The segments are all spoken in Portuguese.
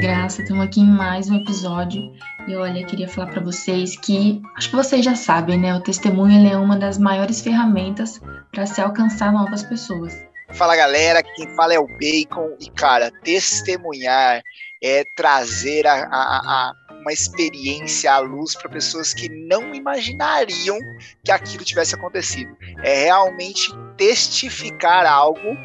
Graça, estamos aqui em mais um episódio. E olha, queria falar para vocês que acho que vocês já sabem, né? O testemunho é uma das maiores ferramentas para se alcançar novas pessoas. Fala galera, quem fala é o Bacon e cara, testemunhar é trazer a, a, a uma experiência à luz para pessoas que não imaginariam que aquilo tivesse acontecido. É realmente testificar algo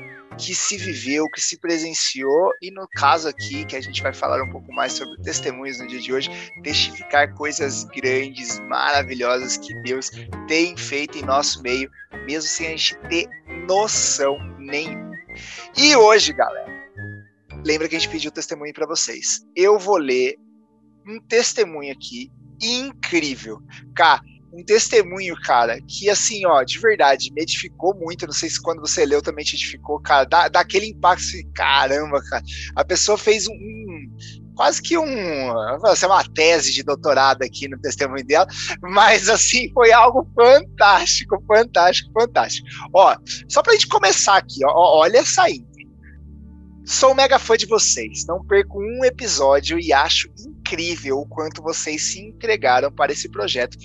que se viveu, que se presenciou, e no caso aqui, que a gente vai falar um pouco mais sobre testemunhos no dia de hoje, testificar coisas grandes, maravilhosas que Deus tem feito em nosso meio, mesmo sem a gente ter noção nenhuma. E hoje, galera, lembra que a gente pediu testemunho para vocês. Eu vou ler um testemunho aqui incrível. Cara, um testemunho, cara, que assim, ó, de verdade, me edificou muito. Não sei se quando você leu também te edificou, cara, dá, dá aquele impacto assim, caramba, cara. A pessoa fez um, um quase que um, assim, uma tese de doutorado aqui no testemunho dela, mas assim, foi algo fantástico, fantástico, fantástico. Ó, só pra gente começar aqui, ó, olha essa aí. Sou mega fã de vocês, não perco um episódio e acho incrível o quanto vocês se entregaram para esse projeto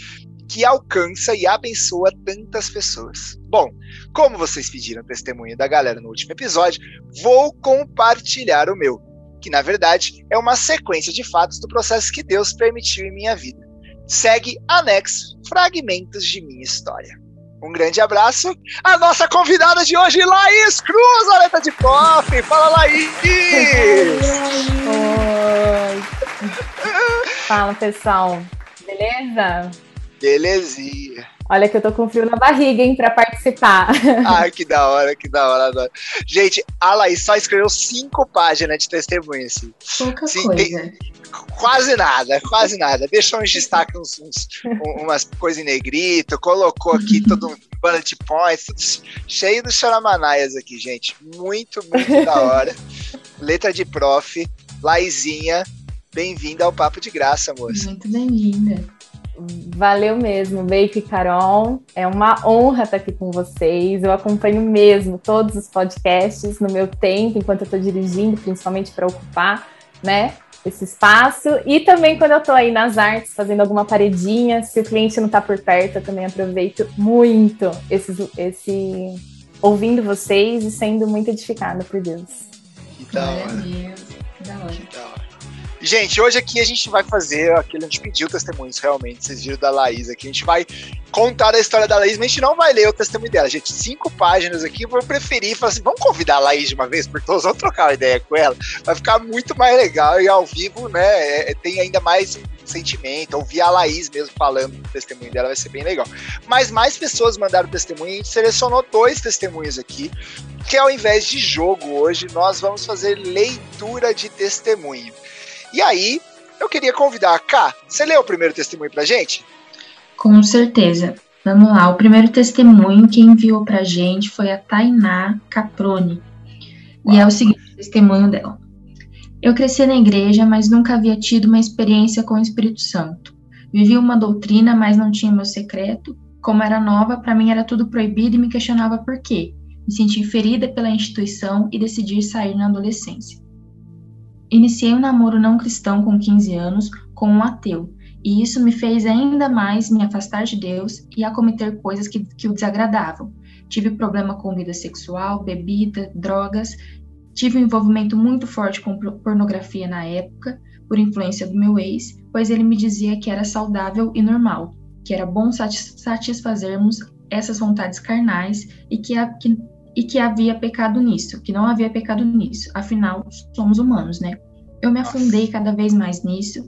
que alcança e abençoa tantas pessoas. Bom, como vocês pediram testemunho da galera no último episódio, vou compartilhar o meu, que na verdade é uma sequência de fatos do processo que Deus permitiu em minha vida. Segue anexo fragmentos de minha história. Um grande abraço. A nossa convidada de hoje, Laís Cruz, Aleta de Coffee. Fala, Laís! Oi! Fala, pessoal. Beleza? Belezinha. Olha que eu tô com frio na barriga, hein, pra participar. Ai, que da hora, que da hora. Adoro. Gente, a Laís só escreveu cinco páginas de testemunho, assim. Pouca Sim, coisa. Tem, quase nada, quase nada. Deixou uns destaques, uns, uns, umas coisas em negrito, colocou aqui todo um bullet points, cheio de charamanaias aqui, gente. Muito, muito da hora. Letra de prof, Laizinha, bem-vinda ao Papo de Graça, moça. Muito bem-vinda. Valeu mesmo, Bake e Carol. É uma honra estar aqui com vocês. Eu acompanho mesmo todos os podcasts no meu tempo, enquanto eu estou dirigindo, principalmente para ocupar, né? Esse espaço. E também quando eu estou aí nas artes, fazendo alguma paredinha, se o cliente não está por perto, eu também aproveito muito esse, esse ouvindo vocês e sendo muito edificada por Deus. Que da hora. Que da hora. Gente, hoje aqui a gente vai fazer aquilo, a gente pediu testemunhos realmente, vocês viram da Laís aqui, a gente vai contar a história da Laís, mas a gente não vai ler o testemunho dela, gente, cinco páginas aqui, eu vou preferir, falar assim, vamos convidar a Laís de uma vez por todos, vamos trocar uma ideia com ela, vai ficar muito mais legal, e ao vivo, né, é, tem ainda mais sentimento, ouvir a Laís mesmo falando do testemunho dela vai ser bem legal. Mas mais pessoas mandaram testemunho, a gente selecionou dois testemunhos aqui, que ao invés de jogo hoje, nós vamos fazer leitura de testemunho. E aí, eu queria convidar a Ká. Você leu o primeiro testemunho pra gente? Com certeza. Vamos lá. O primeiro testemunho que enviou pra gente foi a Tainá Caproni. Uau. E é o seguinte testemunho dela. Eu cresci na igreja, mas nunca havia tido uma experiência com o Espírito Santo. Vivi uma doutrina, mas não tinha meu secreto. Como era nova, para mim era tudo proibido e me questionava por quê. Me senti ferida pela instituição e decidi sair na adolescência. Iniciei um namoro não cristão com 15 anos com um ateu, e isso me fez ainda mais me afastar de Deus e a cometer coisas que, que o desagradavam. Tive problema com vida sexual, bebida, drogas, tive um envolvimento muito forte com pornografia na época, por influência do meu ex, pois ele me dizia que era saudável e normal, que era bom satisfazermos essas vontades carnais e que, a, que e que havia pecado nisso, que não havia pecado nisso, afinal, somos humanos, né? Eu me afundei cada vez mais nisso.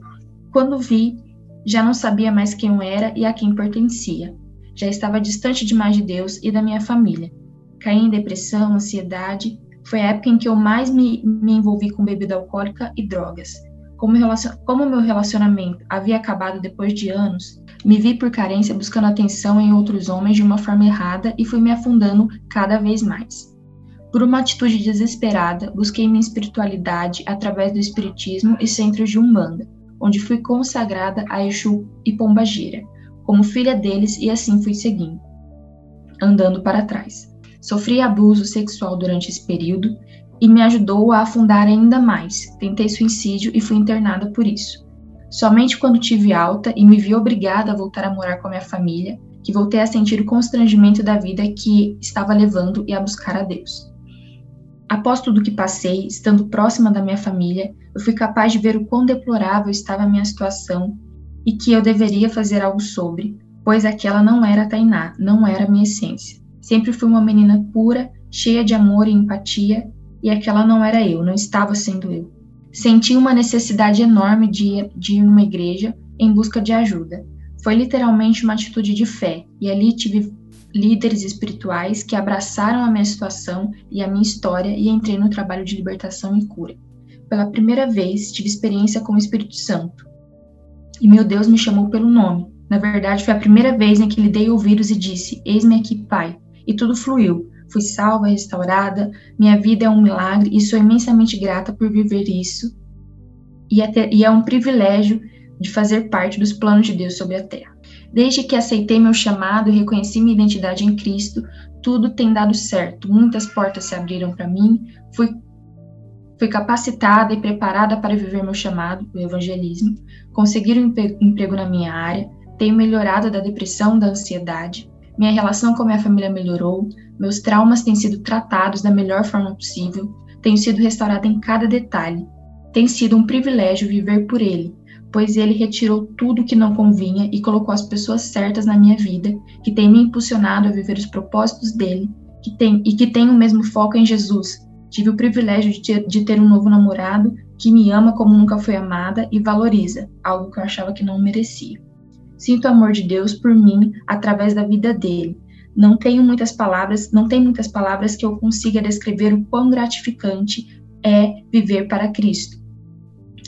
Quando vi, já não sabia mais quem eu era e a quem pertencia. Já estava distante demais de Deus e da minha família. Caí em depressão, ansiedade. Foi a época em que eu mais me, me envolvi com bebida alcoólica e drogas. Como, como meu relacionamento havia acabado depois de anos, me vi por carência buscando atenção em outros homens de uma forma errada e fui me afundando cada vez mais. Por uma atitude desesperada, busquei minha espiritualidade através do espiritismo e centros de Umbanda, onde fui consagrada a Exu e Pombagira, como filha deles e assim fui seguindo, andando para trás. Sofri abuso sexual durante esse período, e me ajudou a afundar ainda mais. Tentei suicídio e fui internada por isso. Somente quando tive alta e me vi obrigada a voltar a morar com a minha família, que voltei a sentir o constrangimento da vida que estava levando e a buscar a Deus. Após tudo que passei, estando próxima da minha família, eu fui capaz de ver o quão deplorável estava a minha situação e que eu deveria fazer algo sobre, pois aquela não era Tainá, não era a minha essência. Sempre fui uma menina pura, cheia de amor e empatia, e aquela não era eu, não estava sendo eu. Senti uma necessidade enorme de, de ir numa igreja em busca de ajuda. Foi literalmente uma atitude de fé, e ali tive líderes espirituais que abraçaram a minha situação e a minha história e entrei no trabalho de libertação e cura. Pela primeira vez, tive experiência com o Espírito Santo. E meu Deus me chamou pelo nome. Na verdade, foi a primeira vez em que lhe dei ouvidos e disse: Eis-me aqui, Pai. E tudo fluiu. Fui salva, restaurada. Minha vida é um milagre e sou imensamente grata por viver isso. E é, e é um privilégio de fazer parte dos planos de Deus sobre a terra. Desde que aceitei meu chamado e reconheci minha identidade em Cristo, tudo tem dado certo. Muitas portas se abriram para mim. Fui, fui capacitada e preparada para viver meu chamado, o evangelismo. Conseguir um emprego na minha área. Tenho melhorado da depressão, da ansiedade. Minha relação com a minha família melhorou. Meus traumas têm sido tratados da melhor forma possível. Tenho sido restaurada em cada detalhe. Tem sido um privilégio viver por ele, pois ele retirou tudo que não convinha e colocou as pessoas certas na minha vida, que têm me impulsionado a viver os propósitos dele, que tem, e que tem o mesmo foco em Jesus. Tive o privilégio de de ter um novo namorado que me ama como nunca foi amada e valoriza, algo que eu achava que não merecia. Sinto o amor de Deus por mim através da vida dele. Não tenho muitas palavras, não tem muitas palavras que eu consiga descrever o quão gratificante é viver para Cristo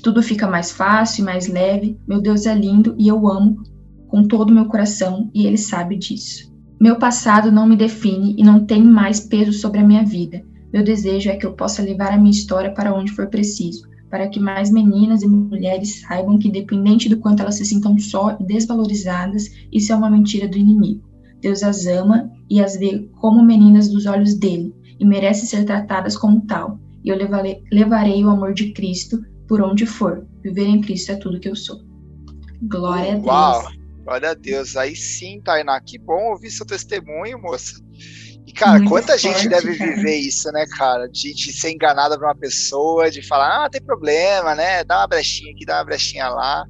tudo fica mais fácil mais leve. Meu Deus é lindo e eu amo com todo o meu coração e ele sabe disso. Meu passado não me define e não tem mais peso sobre a minha vida. Meu desejo é que eu possa levar a minha história para onde for preciso, para que mais meninas e mulheres saibam que, independente do quanto elas se sintam só e desvalorizadas, isso é uma mentira do inimigo. Deus as ama e as vê como meninas dos olhos dele e merecem ser tratadas como tal. E eu levarei, levarei o amor de Cristo por onde for. Viver em Cristo é tudo que eu sou. Glória a Deus. Uau, glória a Deus. Aí sim, Tainá, que bom ouvir seu testemunho, moça. E, cara, Muito quanta forte, gente deve cara. viver isso, né, cara? De, de, ser enganada por uma pessoa, de falar, ah, tem problema, né? Dá uma brechinha aqui, dá uma brechinha lá.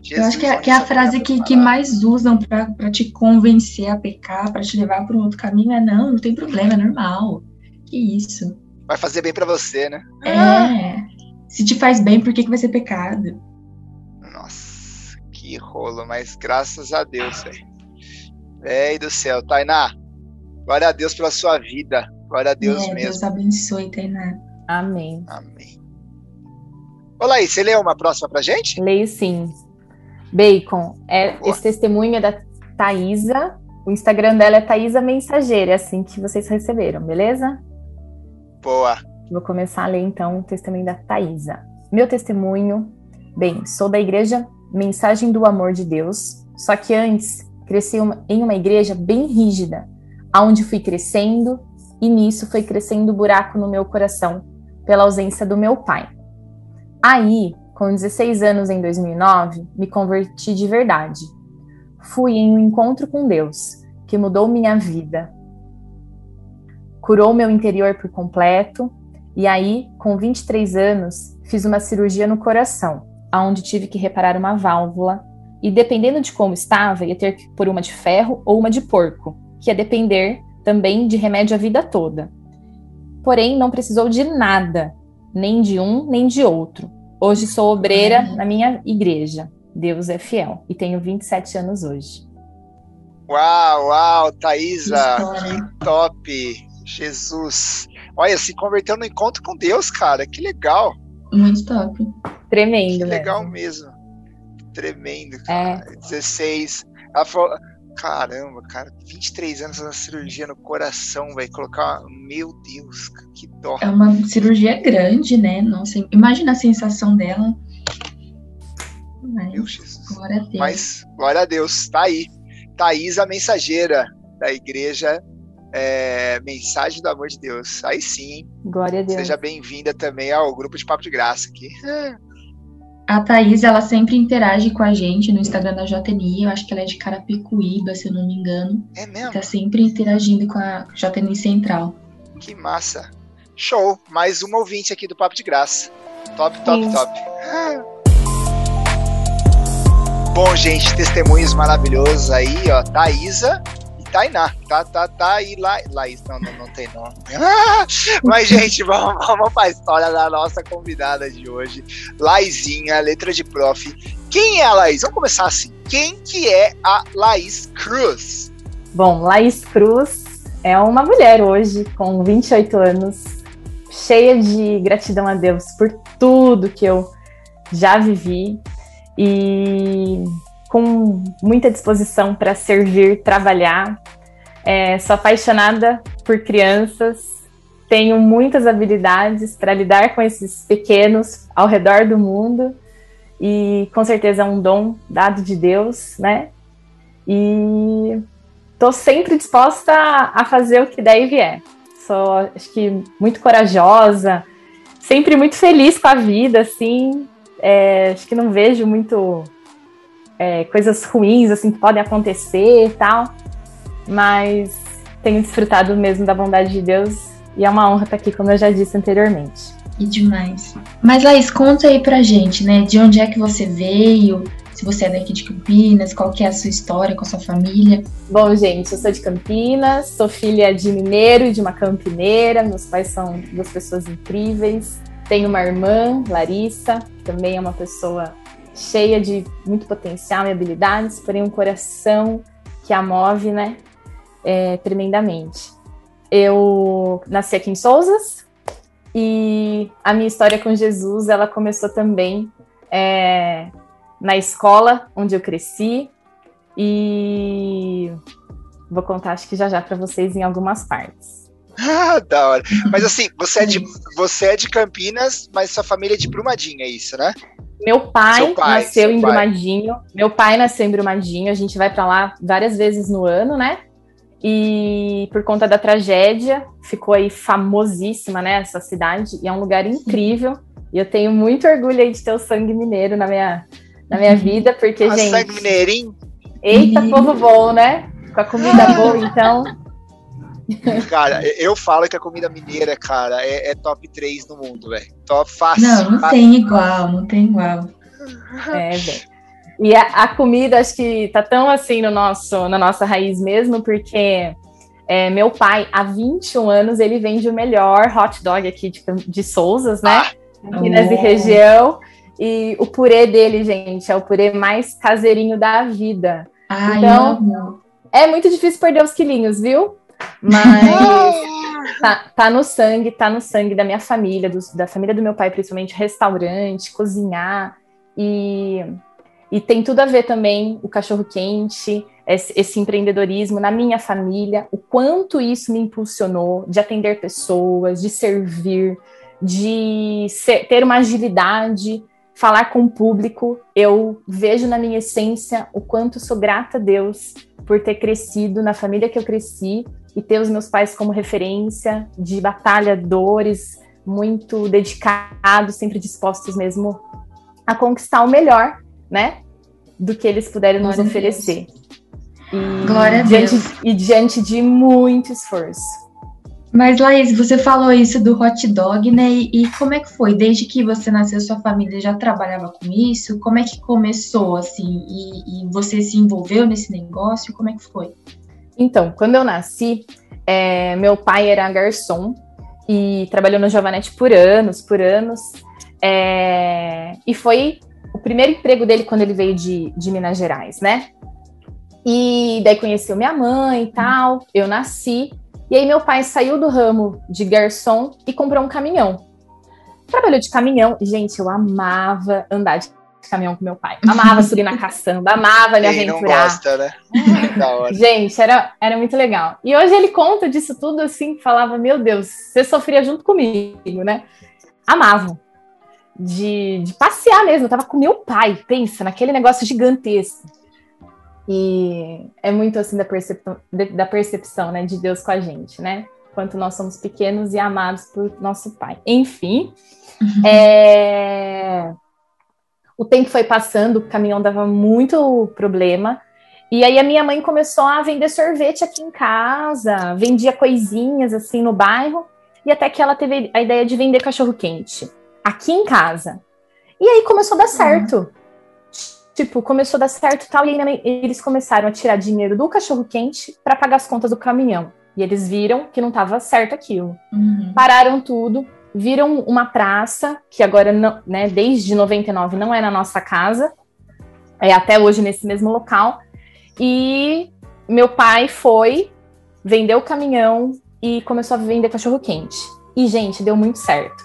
Jesus, eu acho que é, que é a frase que, que mais usam para te convencer a pecar, para te levar para um outro caminho é não, não tem problema, é normal. Que isso. Vai fazer bem para você, né? É. Se te faz bem, por que, que vai ser pecado? Nossa, que rolo, mas graças a Deus, velho. Véi do céu, Tainá, glória a Deus pela sua vida. Glória a Deus é, mesmo. Deus abençoe, Tainá. Amém. Amém. Olá aí, você leu uma próxima pra gente? Leio sim. Bacon, é, esse testemunho é da Thaisa. O Instagram dela é Thaisa Mensageira, é assim que vocês receberam, beleza? Boa. Vou começar a ler então o testemunho da Thaisa. Meu testemunho, bem, sou da igreja Mensagem do Amor de Deus, só que antes cresci em uma igreja bem rígida, aonde fui crescendo e nisso foi crescendo o buraco no meu coração pela ausência do meu pai. Aí, com 16 anos em 2009, me converti de verdade. Fui em um encontro com Deus, que mudou minha vida. Curou meu interior por completo e aí, com 23 anos, fiz uma cirurgia no coração, onde tive que reparar uma válvula. E dependendo de como estava, ia ter que pôr uma de ferro ou uma de porco, que ia depender também de remédio a vida toda. Porém, não precisou de nada, nem de um nem de outro. Hoje sou obreira na minha igreja. Deus é fiel. E tenho 27 anos hoje. Uau, uau, Thaisa, que top! Jesus. Olha, se converteu no encontro com Deus, cara. Que legal. Muito top. Tremendo, Que legal mesmo. Tremendo, cara. É. 16. Ela falou. Caramba, cara, 23 anos na cirurgia no coração, vai colocar. Meu Deus, que dó. É uma cirurgia grande, né? Nossa, imagina a sensação dela. Mas, Meu Jesus. Glória a Deus. Mas, glória a Deus, tá aí. Thaís, a mensageira da igreja É, mensagem do amor de Deus. Aí sim. Glória a Deus. Seja bem-vinda também ao grupo de Papo de Graça aqui. A Thaís, ela sempre interage com a gente no Instagram da JNI. Eu acho que ela é de Carapicuíba, se eu não me engano. É mesmo? Tá sempre interagindo com a JNI Central. Que massa. Show. Mais uma ouvinte aqui do Papo de Graça. Top, top, Sim. top. Bom, gente, testemunhos maravilhosos aí, ó. Thaisa Tainá. Tá, tá, tá aí, La, Laís. Não, não, não tem nome. Mas, gente, vamos, vamos pra história da nossa convidada de hoje. Laizinha, letra de prof. Quem é a Laís? Vamos começar assim. Quem que é a Laís Cruz? Bom, Laís Cruz é uma mulher hoje, com 28 anos, cheia de gratidão a Deus por tudo que eu já vivi e com muita disposição para servir, trabalhar. É, sou apaixonada por crianças, tenho muitas habilidades para lidar com esses pequenos ao redor do mundo e com certeza é um dom dado de Deus, né? E estou sempre disposta a fazer o que der e vier. Sou, acho que, muito corajosa, sempre muito feliz com a vida, assim. É, acho que não vejo muito é, coisas ruins, assim, que podem acontecer e tal. Mas tenho desfrutado mesmo da bondade de Deus e é uma honra estar aqui, como eu já disse anteriormente. E demais. Mas, Laís, conta aí pra gente, né? De onde é que você veio? se você é daqui de Campinas, qual que é a sua história com a sua família. Bom, gente, eu sou de Campinas, sou filha de mineiro e de uma campineira, meus pais são duas pessoas incríveis. Tenho uma irmã, Larissa, que também é uma pessoa cheia de muito potencial e habilidades, porém um coração que a move, né, é, tremendamente. Eu nasci aqui em Souzas e a minha história com Jesus, ela começou também é, na escola onde eu cresci e vou contar acho que já já para vocês em algumas partes. Ah, da hora. Mas assim, você é, de, você é de Campinas, mas sua família é de Brumadinho, é isso, né? Meu pai, pai nasceu em pai. Brumadinho. Meu pai nasceu em Brumadinho. A gente vai para lá várias vezes no ano, né? E por conta da tragédia, ficou aí famosíssima, né? Essa cidade. E é um lugar incrível. E eu tenho muito orgulho aí de ter o sangue mineiro na minha, na minha vida, porque, a gente. Sangue mineirinho? Eita, povo bom, né? Com a comida boa, então. Cara, eu falo que a comida mineira, cara, é, é top 3 no mundo, velho. Top fácil. Não, não fácil. tem igual, não tem igual. É, velho. E a, a, comida, acho que tá tão assim no nosso, na nossa raiz mesmo, porque é, meu pai, há 21 anos, ele vende o melhor hot dog aqui de, de Souzas, né? Ah, Minas oh. e região. E o purê dele, gente, é o purê mais caseirinho da vida. Ai, então, não. é muito difícil perder os quilinhos, viu? Mas tá, tá, no sangue, tá no sangue da minha família, do, da família do meu pai, principalmente, restaurante, cozinhar. E, e tem tudo a ver também o cachorro quente, esse, esse empreendedorismo na minha família, o quanto isso me impulsionou de atender pessoas, de servir, de ser, ter uma agilidade falar com o público, eu vejo na minha essência o quanto sou grata a Deus por ter crescido na família que eu cresci e ter os meus pais como referência de batalhadores, muito dedicados, sempre dispostos mesmo a conquistar o melhor, né? Do que eles puderam Glória nos oferecer. E Glória a diante, Deus. E diante de muito esforço. Mas, Laís, você falou isso do hot dog, né? E, e, como é que foi? Desde que você nasceu, sua família já trabalhava com isso? Como é que começou, assim? E, e você se envolveu nesse negócio? Como é que foi? Então, quando eu nasci, é, meu pai era garçom e trabalhou no Giovanetti por anos, por anos. É, e foi o primeiro emprego dele quando ele veio de, de Minas Gerais, né? E daí conheceu minha mãe e tal. Eu nasci. E aí meu pai saiu do ramo de garçom e comprou um caminhão. Trabalhou de caminhão. Gente, eu amava andar de caminhão com meu pai. Amava subir na caçamba, amava me Quem aventurar. Não gosta, né? Gente, era, era muito legal. E hoje ele conta disso tudo assim, falava: Meu Deus, você sofria junto comigo, né? Amava. De, de passear mesmo, eu tava com meu pai, pensa, naquele negócio gigantesco. E é muito assim da percepção, da percepção né, de Deus com a gente, né? Quanto nós somos pequenos e amados por nosso Pai. Enfim, uhum. é... o tempo foi passando, o caminhão dava muito problema. E aí a minha mãe começou a vender sorvete aqui em casa, vendia coisinhas assim no bairro, e até que ela teve a ideia de vender cachorro quente aqui em casa. E aí começou a dar certo. Uhum tipo, começou a dar certo tal, e aí eles começaram a tirar dinheiro do cachorro quente para pagar as contas do caminhão. E eles viram que não estava certo aquilo. Uhum. Pararam tudo, viram uma praça, que agora, não, né, desde 99 não é na nossa casa, é até hoje nesse mesmo local. E meu pai foi, vendeu o caminhão e começou a vender cachorro quente. E, gente, deu muito certo.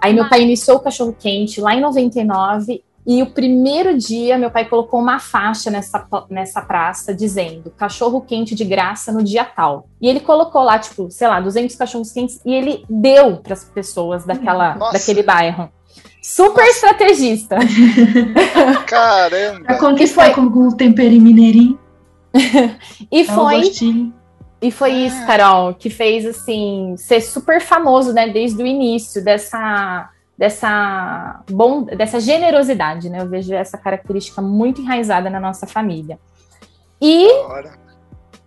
Aí meu pai iniciou o cachorro quente lá em 99 e o primeiro dia, meu pai colocou uma faixa nessa, nessa praça dizendo cachorro quente de graça no dia tal. E ele colocou lá, tipo, sei lá, 200 cachorros quentes e ele deu para as pessoas daquela, daquele bairro. Super Nossa. estrategista. Caramba! Pra conquistar foi... com o temperinho mineirinho. e foi. E foi isso, Carol, que fez assim ser super famoso, né, desde o início dessa dessa bom, dessa generosidade, né? Eu vejo essa característica muito enraizada na nossa família. E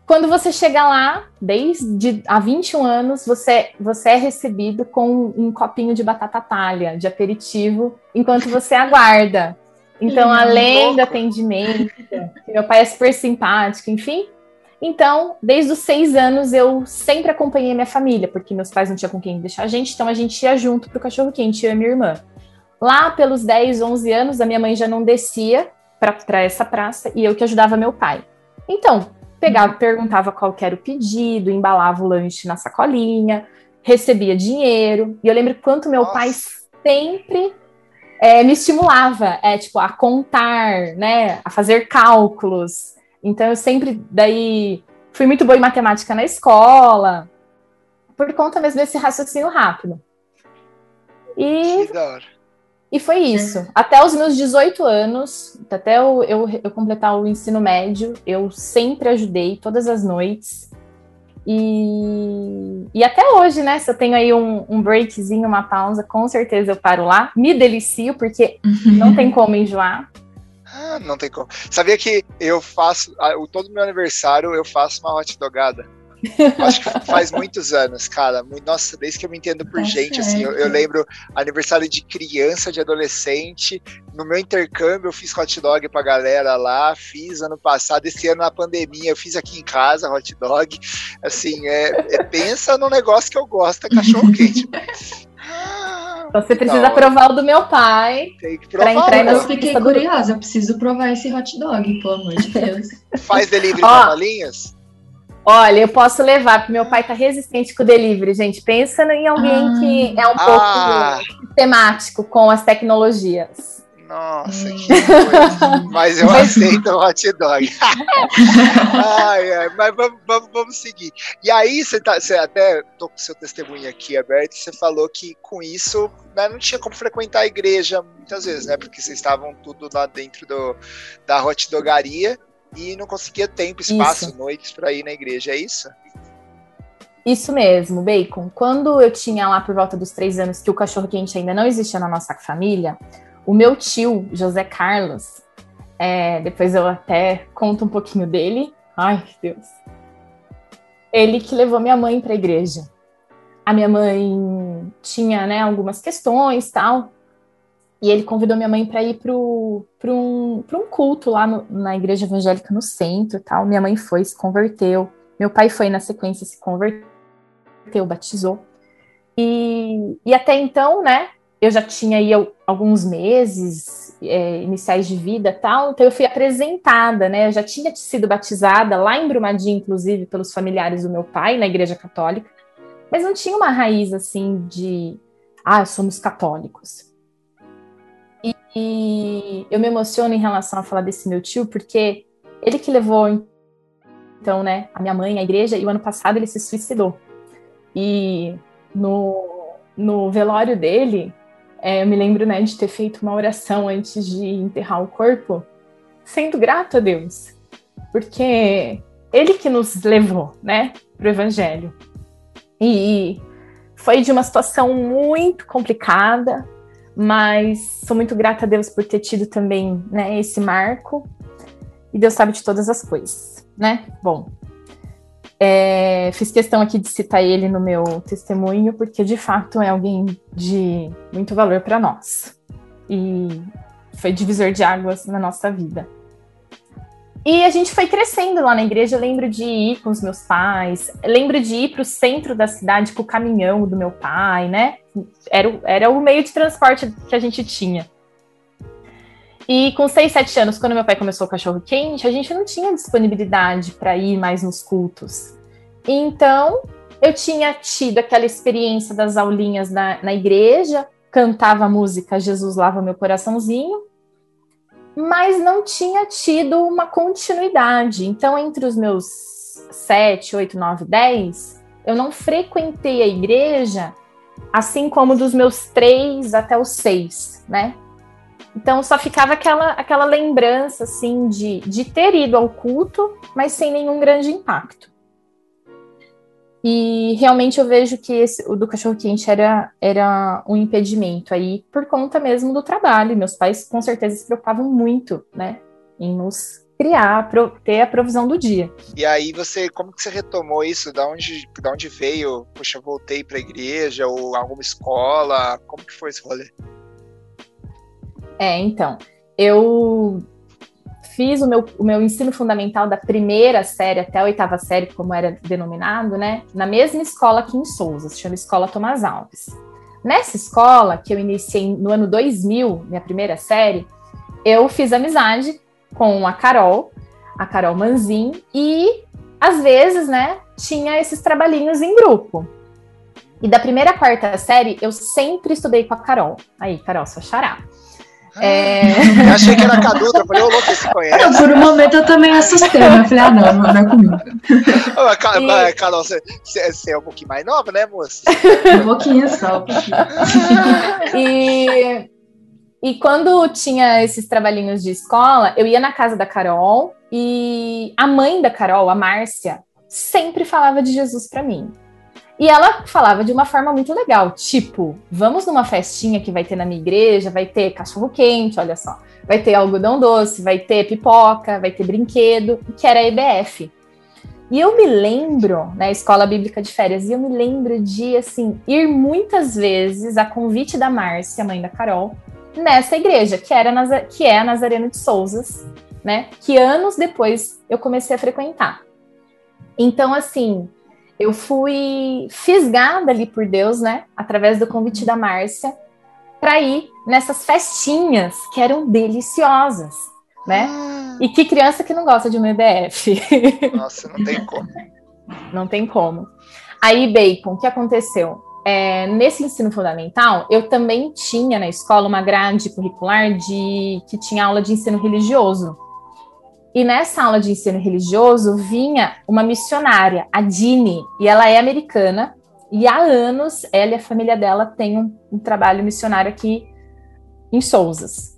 quando você chega lá, desde há 21 anos, você, você é recebido com um copinho de batata palha, de aperitivo, enquanto você aguarda. Então, além do atendimento, meu pai é super simpático, enfim, então, desde os seis anos, eu sempre acompanhei minha família, porque meus pais não tinham com quem deixar a gente, então a gente ia junto pro cachorro quente, eu e minha irmã. Lá pelos 10, 11 anos, a minha mãe já não descia para essa praça e eu que ajudava meu pai. Então, pegava, perguntava qual era o pedido, embalava o lanche na sacolinha, recebia dinheiro. E eu lembro quanto meu Nossa. pai sempre é, me estimulava, é tipo a contar, né, a fazer cálculos. Então eu sempre daí fui muito boa em matemática na escola, por conta mesmo desse raciocínio rápido. E, e foi isso. Até os meus 18 anos, até eu, eu, eu, completar o ensino médio, eu sempre ajudei todas as noites. E, e até hoje, né? Se eu tenho aí um, um breakzinho, uma pausa, com certeza eu paro lá. Me delicio, porque não tem como enjoar. Ah, não tem como. Sabia que eu faço, todo meu aniversário eu faço uma hot dogada. Acho que faz muitos anos, cara. Nossa, desde que eu me entendo por tá gente, certo. assim, eu, eu, lembro aniversário de criança, de adolescente. No meu intercâmbio, eu fiz hot dog pra galera lá. Fiz ano passado, esse ano na pandemia, eu fiz aqui em casa hot dog. Assim, é, é pensa no negócio que eu gosto, é cachorro quente. Então você precisa provar o do meu pai. Tem que provar. entrar Eu fiquei curiosa, eu preciso provar esse hot dog, pelo amor de Deus. Faz delivery para malinhas? Olha, eu posso levar, porque meu pai tá resistente com o delivery, gente. Pensa em alguém ah. que é um pouco ah. temático com as tecnologias. Nossa, que coisa. Mas eu aceito o hot dog. ai, ai, mas vamos, vamos, vamos, seguir. E aí, você, tá, você até tô com seu testemunho aqui aberto, você falou que com isso né, não tinha como frequentar a igreja muitas vezes, né? Porque vocês estavam tudo lá dentro do, da hot dogaria e não conseguia tempo, espaço, isso. noites para ir na igreja, é isso? Isso mesmo, Bacon. Quando eu tinha lá por volta dos três anos que o cachorro quente ainda não existia na nossa família, o meu tio, José Carlos, é, depois eu até conto um pouquinho dele. Ai, Deus. Ele que levou minha mãe para a igreja. A minha mãe tinha, né, algumas questões, tal. E ele convidou minha mãe para ir para um, um culto lá no, na igreja evangélica no centro, tal. Minha mãe foi, se converteu. Meu pai foi na sequência, se converteu, batizou. E, e até então, né, eu já tinha aí alguns meses é, iniciais de vida tal, então eu fui apresentada, né? Eu já tinha sido batizada lá em Brumadinho, inclusive, pelos familiares do meu pai, na igreja católica, mas não tinha uma raiz assim de ah, somos católicos. E, e eu me emociono em relação a falar desse meu tio, porque ele que levou então, né, a minha mãe à igreja, e o ano passado ele se suicidou. E no, no velório dele, é, eu me lembro né, de ter feito uma oração antes de enterrar o corpo, sendo grato a Deus. porque ele que nos levou, né, para o Evangelho. E foi de uma situação muito complicada, mas sou muito grata a Deus por ter tido também, né, esse marco. E Deus sabe de todas as coisas, né? Bom, é, fiz questão aqui de citar ele no meu testemunho, porque de fato é alguém de muito valor para nós. E foi divisor de águas na nossa vida. E a gente foi crescendo lá na igreja. Eu lembro de ir com os meus pais, lembro de ir para o centro da cidade com o caminhão do meu pai, né? Era, era o meio de transporte que a gente tinha. E com 6, 7 anos, quando meu pai começou o cachorro quente, a gente não tinha disponibilidade para ir mais nos cultos. Então, eu tinha tido aquela experiência das aulinhas na, na igreja, cantava a música Jesus Lava Meu Coraçãozinho, mas não tinha tido uma continuidade. Então, entre os meus 7, 8, 9, 10, eu não frequentei a igreja, assim como dos meus 3 até os 6, né? Então só ficava aquela, aquela lembrança assim de, de ter ido ao culto, mas sem nenhum grande impacto. E realmente eu vejo que esse, o do cachorro quente era, era um impedimento aí por conta mesmo do trabalho. Meus pais com certeza se preocupavam muito, né, em nos criar, ter a provisão do dia. E aí você, como que você retomou isso? Da onde, da onde veio? Poxa, voltei para a igreja ou alguma escola? Como que foi esse rolê? É, então, eu fiz o meu, o meu ensino fundamental da primeira série até a oitava série, como era denominado, né? Na mesma escola aqui em Souza, se chama Escola Tomás Alves. Nessa escola, que eu iniciei no ano 2000, minha primeira série, eu fiz amizade com a Carol, a Carol Manzin, e às vezes, né, tinha esses trabalhinhos em grupo. E da primeira à quarta série, eu sempre estudei com a Carol. Aí, Carol, sua xará. É... Eu achei que era Caduta, eu falei, ô louco, você conhece. por um momento eu também assustei, né? Eu falei, ah, não, não é comigo. Ô, Carol, você, você, é um pouquinho mais nova, né, moça? Um pouquinho só, um pouquinho. E, e quando tinha esses trabalhinhos de escola, eu ia na casa da Carol e a mãe da Carol, a Márcia, sempre falava de Jesus para mim. E ela falava de uma forma muito legal, tipo, vamos numa festinha que vai ter na minha igreja, vai ter cachorro quente, olha só, vai ter algodão doce, vai ter pipoca, vai ter brinquedo, que era a EBF. E eu me lembro, né, Escola Bíblica de Férias, e eu me lembro de, assim, ir muitas vezes a convite da Márcia, mãe da Carol, nessa igreja, que, era que é a Nazareno de Souzas, né, que anos depois eu comecei a frequentar. Então, assim, eu fui fisgada ali por Deus, né? Através do convite da Márcia, para ir nessas festinhas que eram deliciosas, né? Ah. E que criança que não gosta de um EBF? Nossa, não tem como. não tem como. Aí, Bacon, o que aconteceu? É, nesse ensino fundamental, eu também tinha na escola uma grade curricular de que tinha aula de ensino religioso. E nessa aula de ensino religioso vinha uma missionária, a Dini, e ela é americana, e há anos ela e a família dela têm um, um trabalho missionário aqui em Souzas.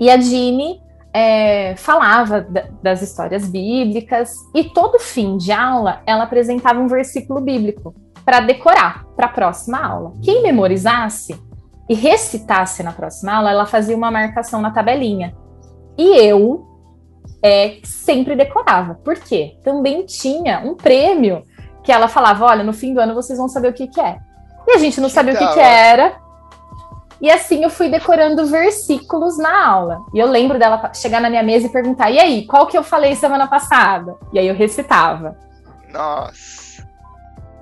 E a Dini é, falava das histórias bíblicas, e todo fim de aula ela apresentava um versículo bíblico para decorar para a próxima aula. Quem memorizasse e recitasse na próxima aula, ela fazia uma marcação na tabelinha. E eu, é, sempre decorava. Por quê? Também tinha um prêmio que ela falava: olha, no fim do ano vocês vão saber o que, que é. E a gente não sabia o que, que era. E assim eu fui decorando versículos na aula. E eu lembro dela chegar na minha mesa e perguntar: e aí, qual que eu falei semana passada? E aí eu recitava. Nossa.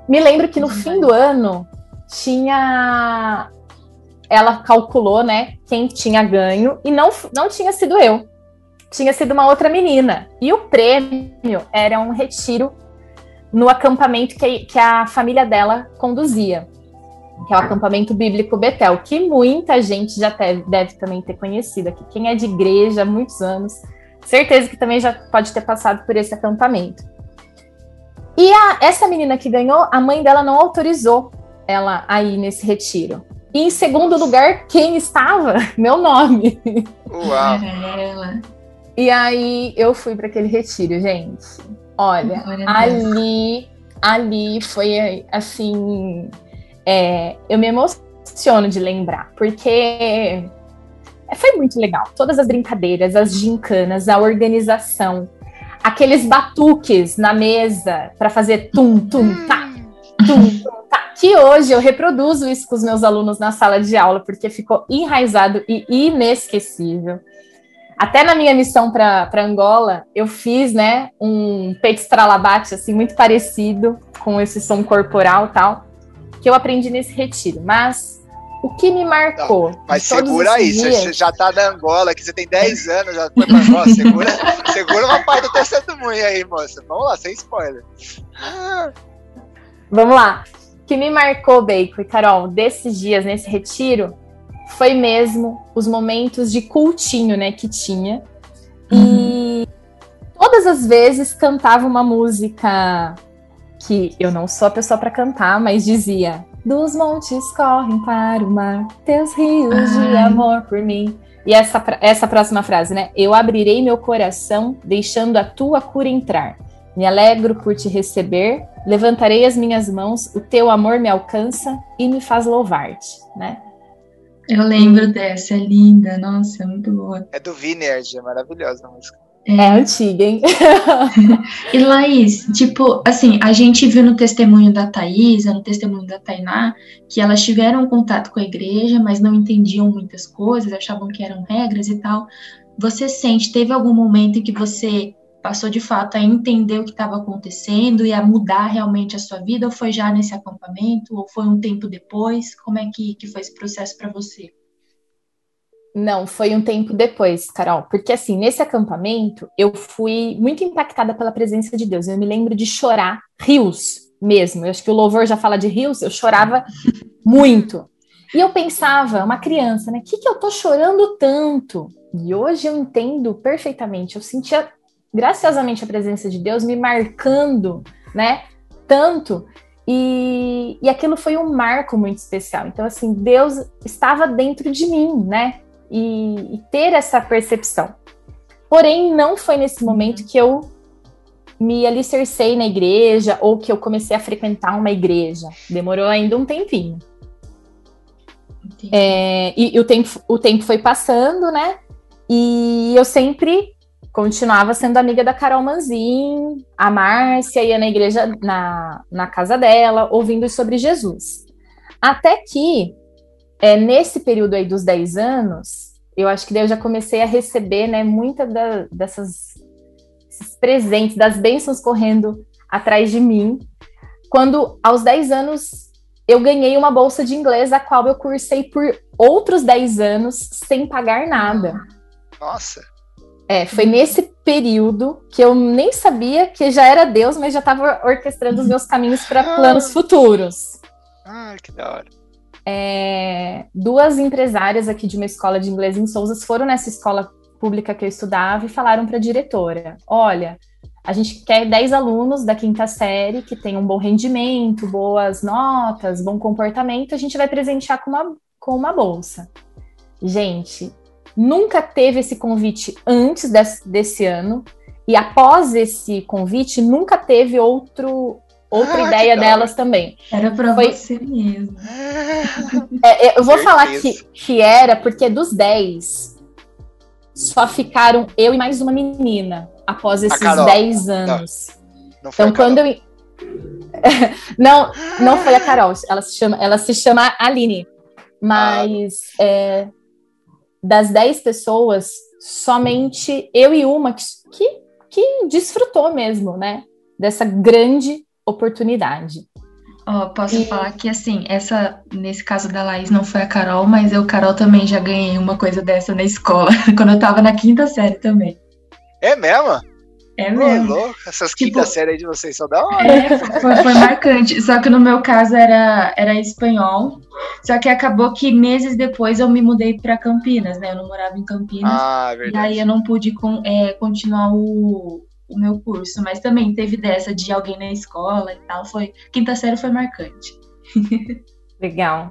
Me lembro que no fim do ano tinha. Ela calculou, né, quem tinha ganho e não, não tinha sido eu tinha sido uma outra menina. E o prêmio era um retiro no acampamento que, que a família dela conduzia, que é o acampamento bíblico Betel, que muita gente já deve, deve também ter conhecido aqui. Quem é de igreja há muitos anos, certeza que também já pode ter passado por esse acampamento. E a, essa menina que ganhou, a mãe dela não autorizou ela a ir nesse retiro. E em segundo lugar, quem estava? Meu nome. Uau! Ela. E aí eu fui para aquele retiro, gente. Olha, ali, ali foi assim. É, eu me emociono de lembrar, porque foi muito legal. Todas as brincadeiras, as gincanas, a organização, aqueles batuques na mesa para fazer tum, tum, tá, tum, tum, tá. Que hoje eu reproduzo isso com os meus alunos na sala de aula, porque ficou enraizado e inesquecível. Até na minha missão para Angola, eu fiz, né, um peito estralabate, assim, muito parecido com esse som corporal tal, que eu aprendi nesse retiro. Mas o que me marcou. Não, mas segura aí, dias... você já tá na Angola, que você tem 10 anos, já foi pra Angola, segura, segura uma parte do teu testemunho aí, moça. Vamos lá, sem spoiler. Vamos lá. O que me marcou, Bacon e Carol, desses dias, nesse retiro, foi mesmo os momentos de cultinho, né, que tinha. Uhum. E todas as vezes cantava uma música que eu não sou a pessoa para cantar, mas dizia: Dos montes correm para o mar, teus rios Ai. de amor por mim. E essa, essa próxima frase, né? Eu abrirei meu coração, deixando a tua cura entrar. Me alegro por te receber, levantarei as minhas mãos, o teu amor me alcança e me faz louvar-te, né? Eu lembro dessa, é linda, nossa, é muito boa. É do Vineyard, é maravilhosa a música. É, é antiga, hein? e Laís, tipo, assim, a gente viu no testemunho da Thaisa, no testemunho da Tainá, que elas tiveram contato com a igreja, mas não entendiam muitas coisas, achavam que eram regras e tal. Você sente, teve algum momento em que você passou de fato a entender o que estava acontecendo e a mudar realmente a sua vida, ou foi já nesse acampamento, ou foi um tempo depois? Como é que, que foi esse processo para você? Não, foi um tempo depois, Carol, porque assim, nesse acampamento eu fui muito impactada pela presença de Deus. Eu me lembro de chorar rios mesmo. Eu acho que o louvor já fala de rios, eu chorava muito. E eu pensava, uma criança, né? O que, que eu tô chorando tanto? E hoje eu entendo perfeitamente. Eu sentia graciosamente a presença de Deus me marcando, né? Tanto. E, e aquilo foi um marco muito especial. Então, assim, Deus estava dentro de mim, né? E, e ter essa percepção. Porém, não foi nesse momento que eu me alicercei na igreja ou que eu comecei a frequentar uma igreja. Demorou ainda um tempinho. É, e, e o, tempo, o tempo foi passando, né? E eu sempre continuava sendo amiga da Carol Manzin, a Márcia ia na igreja, na, na casa dela, ouvindo sobre Jesus. Até que, é, nesse período aí dos 10 anos, eu acho que daí eu já comecei a receber, né, muitas da, dessas presentes, das bênçãos correndo atrás de mim. Quando, aos 10 anos, eu ganhei uma bolsa de inglês, a qual eu cursei por outros 10 anos sem pagar nada. Nossa! É, foi nesse período que eu nem sabia que já era Deus, mas já estava orquestrando os meus caminhos para ah. planos futuros. Ah, que da hora. É, duas empresárias aqui de uma escola de inglês em Souza foram nessa escola pública que eu estudava e falaram para a diretora: olha, a gente quer 10 alunos da quinta série que tenham um bom rendimento, boas notas, bom comportamento, a gente vai presentear com uma, com uma bolsa. Gente, nunca teve esse convite antes desse, desse ano, e após esse convite, nunca teve outro, outra ah, ideia delas também. Era para Foi... você mesmo. É, é, eu vou falar que, que era porque dos 10, só ficaram eu e mais uma menina após esses 10 anos. Não, não então, quando eu. não, não foi a Carol, ela se chama, ela se chama Aline. Mas ah. é, das 10 pessoas, somente eu e uma que, que, que desfrutou mesmo, né? Dessa grande oportunidade. Oh, posso e... falar que, assim, essa, nesse caso da Laís não foi a Carol, mas eu, Carol, também já ganhei uma coisa dessa na escola, quando eu tava na quinta série também. É mesmo? É mesmo. louco. Essas tipo, quinta série aí de vocês são da hora. É, foi, foi, marcante. Só que no meu caso era, era espanhol. Só que acabou que meses depois eu me mudei para Campinas, né? Eu não morava em Campinas. Ah, verdade. E aí eu não pude com, é, continuar o, o meu curso. Mas também teve dessa de alguém na escola e tal. Foi, quinta série foi marcante. Legal.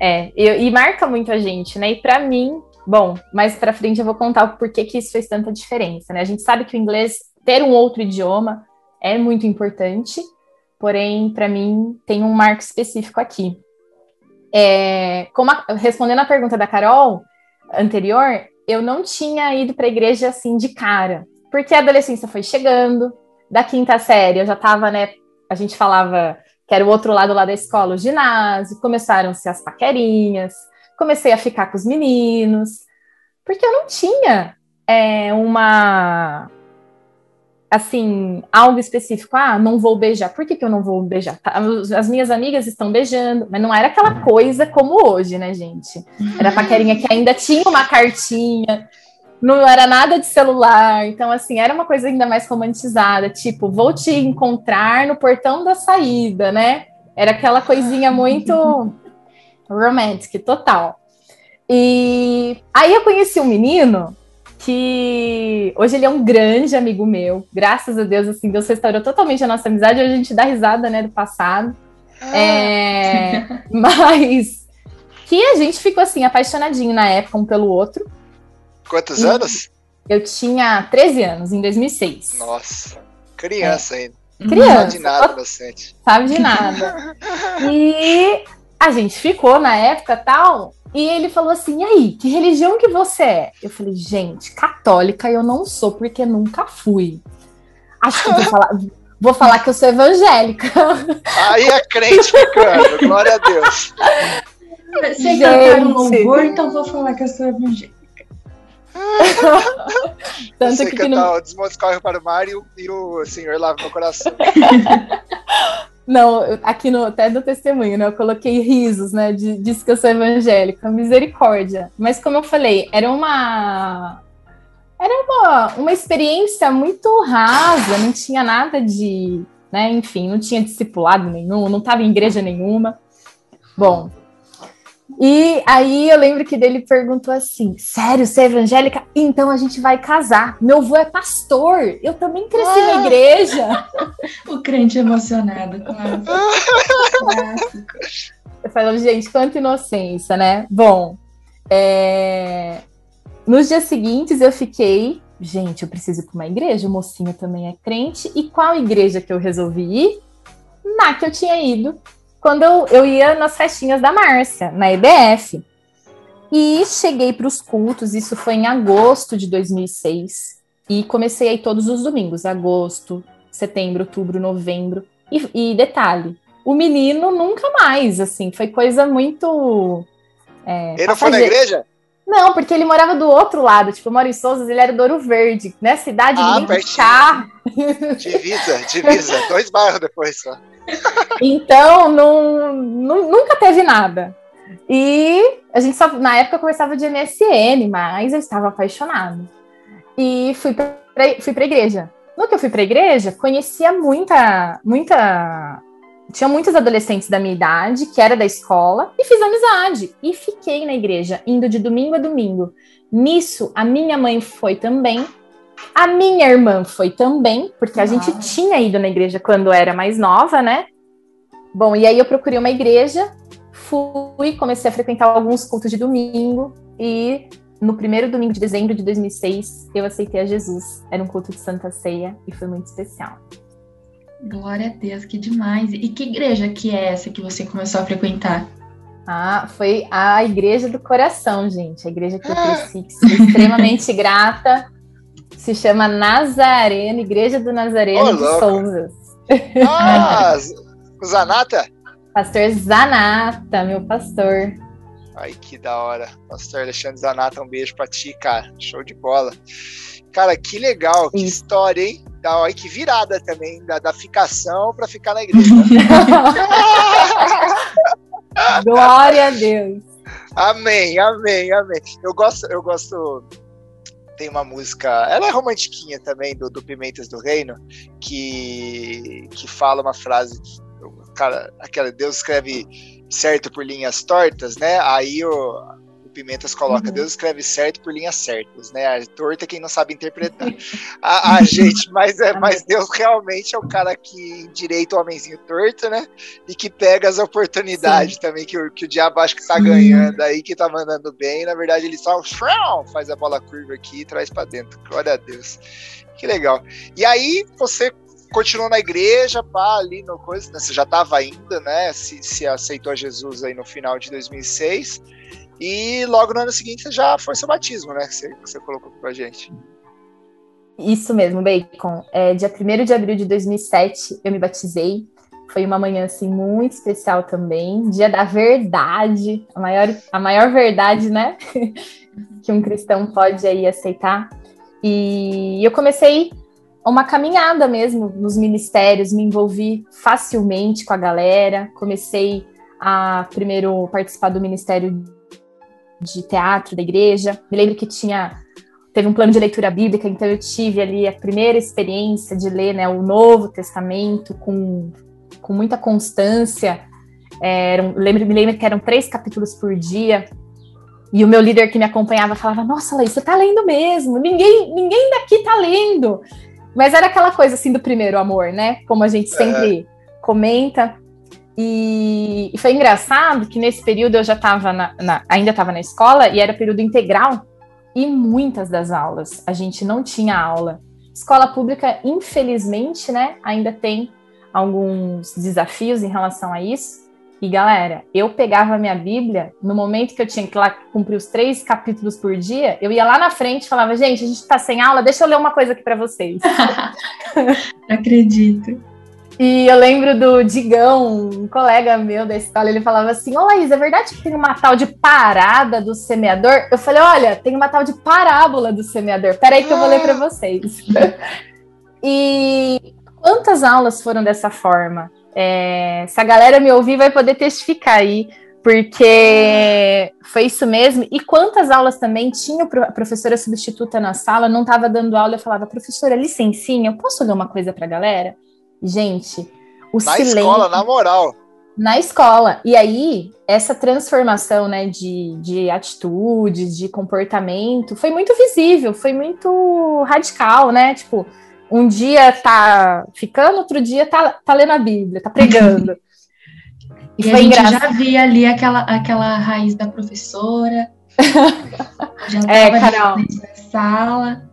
É, eu, e marca muito a gente, né? E para mim, Bom, mais para frente eu vou contar o porquê que isso fez tanta diferença, né? A gente sabe que o inglês, ter um outro idioma, é muito importante, porém, para mim, tem um marco específico aqui. É, a, respondendo a pergunta da Carol anterior, eu não tinha ido para a igreja assim de cara, porque a adolescência foi chegando, da quinta série eu já estava, né? A gente falava que era o outro lado lá da escola, o ginásio, começaram-se as paquerinhas, comecei a ficar com os meninos, porque eu não tinha é, uma assim, algo específico, ah, não vou beijar. Por que, que eu não vou beijar? Tá, as minhas amigas estão beijando, mas não era aquela coisa como hoje, né, gente? Era a paquerinha que ainda tinha uma cartinha, não era nada de celular, então, assim, era uma coisa ainda mais romantizada, tipo, vou te encontrar no portão da saída, né? Era aquela coisinha muito romantic, total. E aí eu conheci um menino que hoje ele é um grande amigo meu. Graças a Deus, assim, Deus restaurou totalmente a nossa amizade. Hoje a gente dá risada, né, do passado. Ah. É, mas que a gente ficou assim, apaixonadinho na época um pelo outro. Quantos e anos? Eu tinha 13 anos, em 2006. Nossa, criança é. ainda. Criança. Não sabe de nada, inocente. Sabe de nada. e a gente ficou na época tal, e ele falou assim: e aí, que religião que você é? Eu falei, gente, católica eu não sou, porque nunca fui. Acho que vou falar, vou falar que eu sou evangélica. Aí é crente ficando, glória a Deus. Você cantar um louvor, então vou falar que eu sou evangélica. Tanto Você que cantar não... o Desmontes corre para o mar e o, e o Senhor lava meu coração. Não, aqui no, até do testemunho, né? Eu coloquei risos, né? De, disse que eu sou evangélica, misericórdia. Mas como eu falei, era uma. Era uma, uma experiência muito rasa, não tinha nada de. Né, enfim, não tinha discipulado nenhum, não estava em igreja nenhuma. Bom, e aí eu lembro que dele perguntou assim: Sério, você é evangélica? Então a gente vai casar. Meu avô é pastor. Eu também cresci ah. na igreja. o crente emocionado, clássico. Eu falo, gente, quanta inocência, né? Bom, é... nos dias seguintes eu fiquei, gente, eu preciso ir para uma igreja, o mocinho também é crente. E qual igreja que eu resolvi ir? Na que eu tinha ido quando eu, eu ia nas festinhas da Márcia, na EBF. E cheguei para os cultos, isso foi em agosto de 2006. E comecei aí todos os domingos, agosto, setembro, outubro, novembro. E, e detalhe, o menino nunca mais, assim, foi coisa muito. É, ele não foi na igreja? Não, porque ele morava do outro lado, tipo, eu moro em Souza, ele era do Ouro Verde, né? Cidade ah, de carro. Divisa, divisa, dois bairros depois só. Então, não, não, nunca teve nada. E a gente só, na época, conversava de MSN, mas eu estava apaixonado. E fui para fui igreja. No que eu fui para igreja, conhecia muita, muita. Tinha muitos adolescentes da minha idade, que era da escola, e fiz amizade. E fiquei na igreja, indo de domingo a domingo. Nisso, a minha mãe foi também, a minha irmã foi também, porque a gente tinha ido na igreja quando era mais nova, né? Bom, e aí eu procurei uma igreja, fui, comecei a frequentar alguns cultos de domingo e no primeiro domingo de dezembro de 2006 eu aceitei a Jesus. Era um culto de Santa Ceia e foi muito especial. Glória a Deus, que demais. E que igreja que é essa que você começou a frequentar? Ah, foi a igreja do coração, gente. A igreja que eu cresci, que sou extremamente grata se chama Nazareno, Igreja do Nazareno oh, de Souza. Ah, Zanata? Pastor Zanata, meu pastor. Ai, que da hora. Pastor Alexandre Zanata, um beijo pra ti, cara. Show de bola. Cara, que legal, que Isso. história, hein? Da, olha, que virada também, da, da ficação pra ficar na igreja. Glória a Deus. Amém, amém, amém. Eu gosto, eu gosto tem uma música, ela é romantiquinha também, do, do Pimentas do Reino, que, que fala uma frase, cara, aquela, Deus escreve certo por linhas tortas, né? Aí o, Pimentas coloca, uhum. Deus escreve certo por linhas certas, né? A torta é quem não sabe interpretar. a, a, gente, mas, é, mas Deus realmente é o cara que direita o homenzinho torto, né? E que pega as oportunidades Sim. também, que o, que o diabo acha que tá ganhando aí, que tá mandando bem. Na verdade, ele só faz a bola curva aqui e traz para dentro. Glória a Deus. Que legal. E aí, você continuou na igreja, pá, ali no coisa, né? Você já estava ainda, né? Se, se aceitou a Jesus aí no final de 2006. E logo no ano seguinte já foi seu batismo, né? Que você, que você colocou pra gente. Isso mesmo, Bacon. É, dia 1 de abril de 2007 eu me batizei. Foi uma manhã assim muito especial também, dia da verdade, a maior, a maior verdade, né? que um cristão pode aí aceitar. E eu comecei uma caminhada mesmo nos ministérios, me envolvi facilmente com a galera, comecei a primeiro participar do ministério de teatro da igreja. Me lembro que tinha teve um plano de leitura bíblica, então eu tive ali a primeira experiência de ler né, o Novo Testamento com, com muita constância. Eram, lembro, me lembro que eram três capítulos por dia. E o meu líder que me acompanhava falava: Nossa, Laís, você tá lendo mesmo, ninguém, ninguém daqui tá lendo. Mas era aquela coisa assim do primeiro amor, né? Como a gente sempre é. comenta. E, e, foi engraçado que nesse período eu já estava ainda estava na escola e era período integral e muitas das aulas a gente não tinha aula. Escola pública, infelizmente, né, ainda tem alguns desafios em relação a isso. E galera, eu pegava a minha Bíblia no momento que eu tinha que lá cumprir os três capítulos por dia, eu ia lá na frente e falava, gente, a gente está sem aula, deixa eu ler uma coisa aqui para vocês. Acredito. E eu lembro do Digão, um colega meu da escola, ele falava assim: Ô Laís, é verdade que tem uma tal de parada do semeador? Eu falei: olha, tem uma tal de parábola do semeador. Peraí que eu vou ler para vocês. e quantas aulas foram dessa forma? É, se a galera me ouvir, vai poder testificar aí, porque foi isso mesmo. E quantas aulas também tinha a professora substituta na sala, não estava dando aula, eu falava, professora, licencinha, eu posso ler uma coisa para a galera? Gente, o na silêncio. Na escola, na moral. Na escola. E aí, essa transformação né, de, de atitudes, de comportamento, foi muito visível, foi muito radical, né? Tipo, um dia tá ficando, outro dia tá, tá lendo a Bíblia, tá pregando. E, e a gente engraçado. já via ali aquela, aquela raiz da professora. já é, Carol. na sala.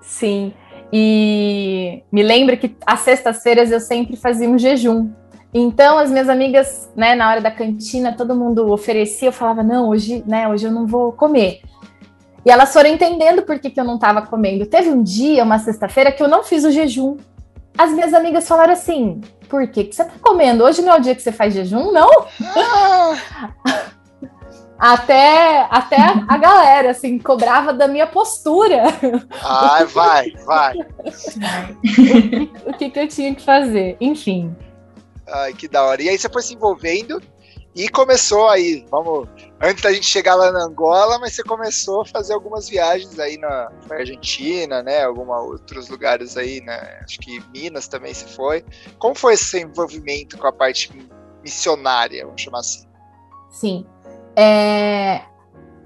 Sim. E me lembro que às sextas-feiras eu sempre fazia um jejum. Então, as minhas amigas, né, na hora da cantina, todo mundo oferecia, eu falava, não, hoje, né, hoje eu não vou comer. E elas foram entendendo por que, que eu não estava comendo. Teve um dia, uma sexta-feira, que eu não fiz o jejum. As minhas amigas falaram assim, por que, que você está comendo? Hoje não é o dia que você faz jejum, não? Ah. até, até a galera, assim, cobrava da minha postura. Ai, vai, vai. o, que, que eu tinha que fazer? Enfim. Ai, que da hora. E aí você foi se envolvendo e começou aí, vamos, antes da gente chegar lá na Angola, mas você começou a fazer algumas viagens aí na Argentina, né, alguns outros lugares aí, né, acho que Minas também você foi. Como foi esse envolvimento com a parte missionária, vamos chamar assim? Sim, é,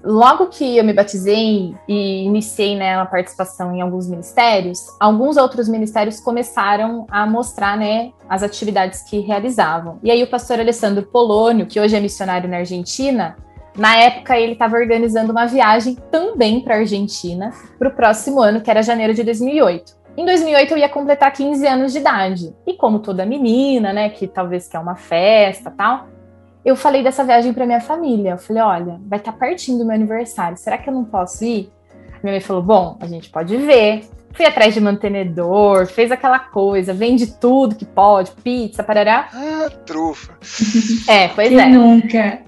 logo que eu me batizei e iniciei né, a participação em alguns ministérios, alguns outros ministérios começaram a mostrar né, as atividades que realizavam. E aí o pastor Alessandro Polônio, que hoje é missionário na Argentina, na época ele estava organizando uma viagem também para a Argentina para o próximo ano, que era janeiro de 2008. Em 2008 eu ia completar 15 anos de idade. E como toda menina, né, que talvez quer uma festa, tal, eu falei dessa viagem para minha família. Eu falei, olha, vai estar tá pertinho do meu aniversário. Será que eu não posso ir? Minha mãe falou, bom, a gente pode ver. Fui atrás de mantenedor, fez aquela coisa, vende tudo que pode, pizza, parará. Ah, trufa. É, pois Quem é. nunca?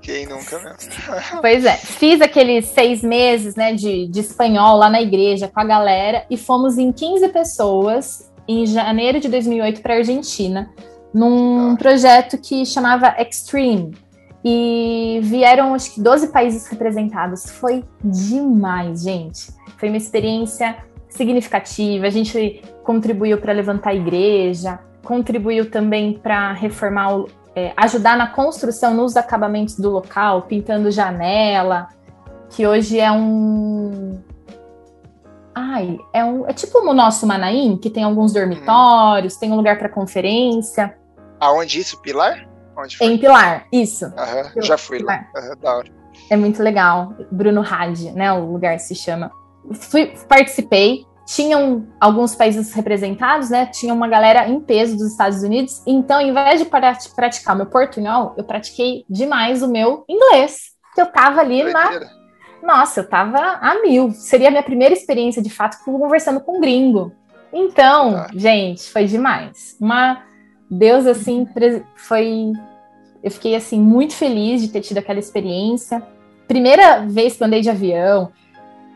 Quem nunca mesmo. pois é. Fiz aqueles seis meses, né, de, de espanhol lá na igreja com a galera e fomos em 15 pessoas em janeiro de 2008 para Argentina num projeto que chamava Extreme. E vieram, acho que, 12 países representados. Foi demais, gente. Foi uma experiência significativa. A gente contribuiu para levantar a igreja, contribuiu também para reformar, o, é, ajudar na construção, nos acabamentos do local, pintando janela. que hoje é um. Ai, é um. É tipo o nosso Manaim, que tem alguns dormitórios, hum. tem um lugar para conferência. Aonde isso? Pilar? Onde foi? Em Pilar, isso. Uhum, já fui Pilar. lá. Uhum, da hora. É muito legal. Bruno Hadi, né? O lugar se chama. Fui, participei. Tinham alguns países representados, né? Tinha uma galera em peso dos Estados Unidos. Então, ao invés de praticar meu portunhol, eu pratiquei demais o meu inglês. Que eu tava ali Doideira. na. Nossa, eu tava a mil. Seria a minha primeira experiência, de fato, conversando com um gringo. Então, ah. gente, foi demais. Uma Deus, assim, foi. Eu fiquei, assim, muito feliz de ter tido aquela experiência. Primeira vez que andei de avião,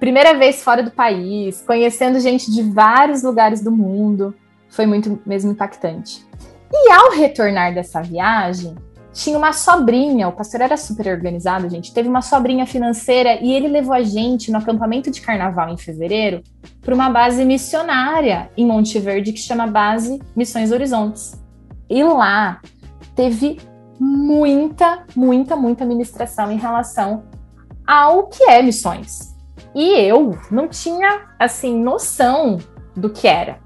primeira vez fora do país, conhecendo gente de vários lugares do mundo. Foi muito mesmo impactante. E ao retornar dessa viagem, tinha uma sobrinha, o pastor era super organizado, gente, teve uma sobrinha financeira e ele levou a gente no acampamento de carnaval em fevereiro para uma base missionária em Monte Verde que chama Base Missões Horizontes. E lá teve muita, muita, muita ministração em relação ao que é missões. E eu não tinha, assim, noção do que era.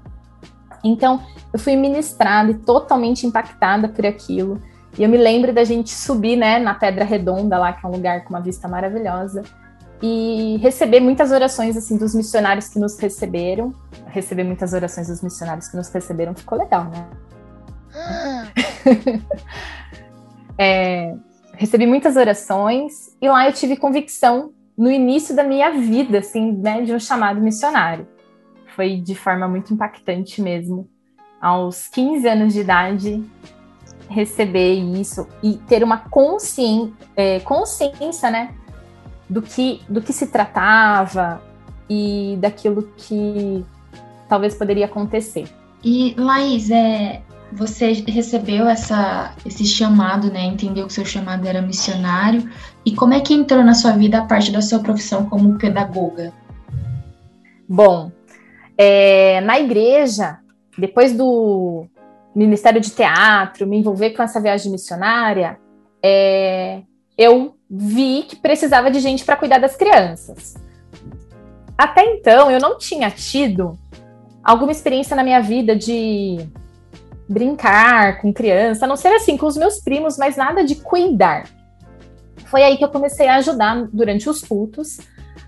Então, eu fui ministrada e totalmente impactada por aquilo. E eu me lembro da gente subir, né, na Pedra Redonda lá, que é um lugar com uma vista maravilhosa, e receber muitas orações, assim, dos missionários que nos receberam. Receber muitas orações dos missionários que nos receberam ficou legal, né? é, recebi muitas orações e lá eu tive convicção no início da minha vida, assim, né, de um chamado missionário. Foi de forma muito impactante mesmo. Aos 15 anos de idade, receber isso e ter uma consciência, é, consciência, né, do que, do que se tratava e daquilo que talvez poderia acontecer. E, Laís, é, você recebeu essa, esse chamado, né? Entendeu que seu chamado era missionário. E como é que entrou na sua vida a parte da sua profissão como pedagoga? Bom, é, na igreja, depois do Ministério de Teatro, me envolver com essa viagem missionária, é, eu vi que precisava de gente para cuidar das crianças. Até então, eu não tinha tido alguma experiência na minha vida de brincar com criança, a não ser assim com os meus primos, mas nada de cuidar. Foi aí que eu comecei a ajudar durante os cultos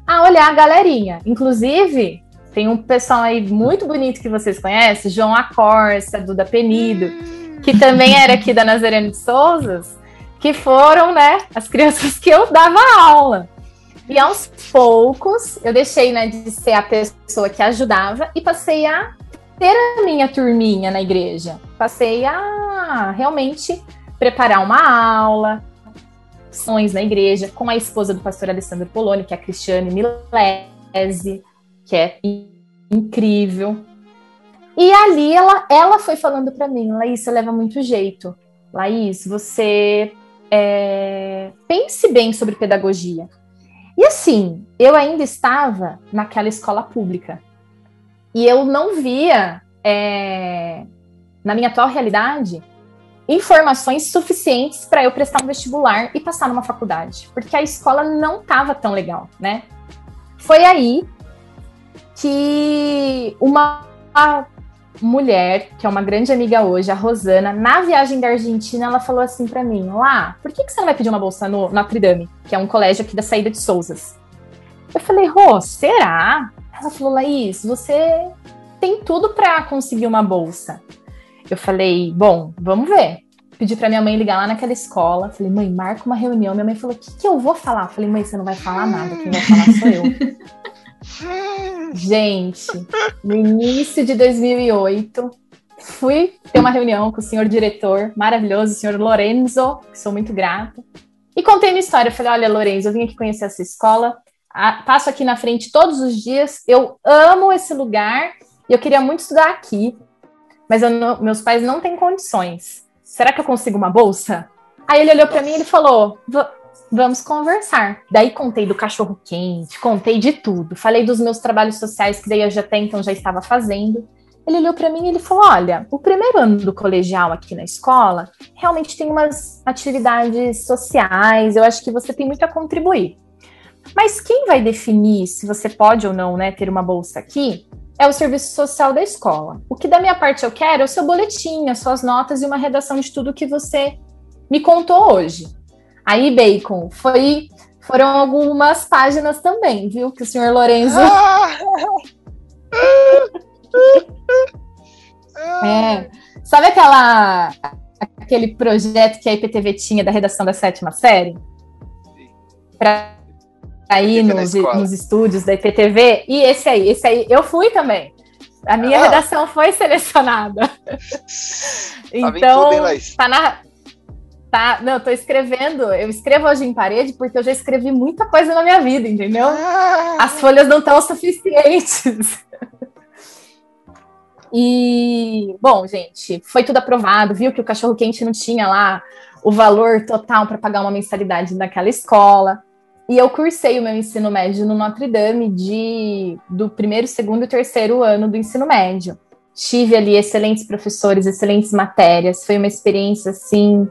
a olhar a galerinha. Inclusive, tem um pessoal aí muito bonito que vocês conhecem, João Acorça, Duda Penido, hum. que também era aqui da Nazareno de Souzas, que foram, né, as crianças que eu dava aula. E aos poucos, eu deixei, né, de ser a pessoa que ajudava e passei a ter a minha turminha na igreja. Passei a realmente preparar uma aula, ações na igreja, com a esposa do pastor Alessandro Poloni, que é a Cristiane Milese, que é incrível. E ali ela, ela foi falando para mim, Laís, você leva muito jeito. Laís, você é, pense bem sobre pedagogia. E assim, eu ainda estava naquela escola pública. E eu não via, é, na minha atual realidade, informações suficientes para eu prestar um vestibular e passar numa faculdade, porque a escola não estava tão legal, né? Foi aí que uma mulher, que é uma grande amiga hoje, a Rosana, na viagem da Argentina, ela falou assim para mim: lá, por que, que você não vai pedir uma bolsa no Notre Dame, que é um colégio aqui da saída de Souzas? Eu falei, Rô, será? Ela falou, Laís, você tem tudo para conseguir uma bolsa. Eu falei, bom, vamos ver. Pedi para minha mãe ligar lá naquela escola. Falei, mãe, marca uma reunião. Minha mãe falou, o que, que eu vou falar? falei, mãe, você não vai falar nada. Quem vai falar sou eu. Gente, no início de 2008, fui ter uma reunião com o senhor diretor maravilhoso, o senhor Lorenzo, que sou muito grata. E contei minha história. Eu falei, olha, Lorenzo, eu vim aqui conhecer essa escola passo aqui na frente todos os dias. Eu amo esse lugar e eu queria muito estudar aqui, mas não, meus pais não têm condições. Será que eu consigo uma bolsa? Aí ele olhou para mim e ele falou: vamos conversar. Daí contei do cachorro quente, contei de tudo. Falei dos meus trabalhos sociais que daí eu já até então já estava fazendo. Ele olhou para mim e ele falou: "Olha, o primeiro ano do colegial aqui na escola realmente tem umas atividades sociais. Eu acho que você tem muito a contribuir. Mas quem vai definir se você pode ou não né, ter uma bolsa aqui é o serviço social da escola. O que da minha parte eu quero é o seu boletim, as suas notas e uma redação de tudo que você me contou hoje. Aí, Bacon, foi, foram algumas páginas também, viu? Que o senhor Lorenzo. é. Sabe aquela aquele projeto que a IPTV tinha da redação da sétima série? Para ir nos, nos estúdios da IPTV. E esse aí, esse aí, eu fui também. A minha ah. redação foi selecionada. Tá então, tá na. Tá, não, tô escrevendo. Eu escrevo hoje em parede porque eu já escrevi muita coisa na minha vida, entendeu? Ah. As folhas não estão suficientes. E, bom, gente, foi tudo aprovado, viu que o cachorro quente não tinha lá o valor total para pagar uma mensalidade naquela escola. E eu cursei o meu ensino médio no Notre Dame de, do primeiro, segundo e terceiro ano do ensino médio. Tive ali excelentes professores, excelentes matérias. Foi uma experiência, assim,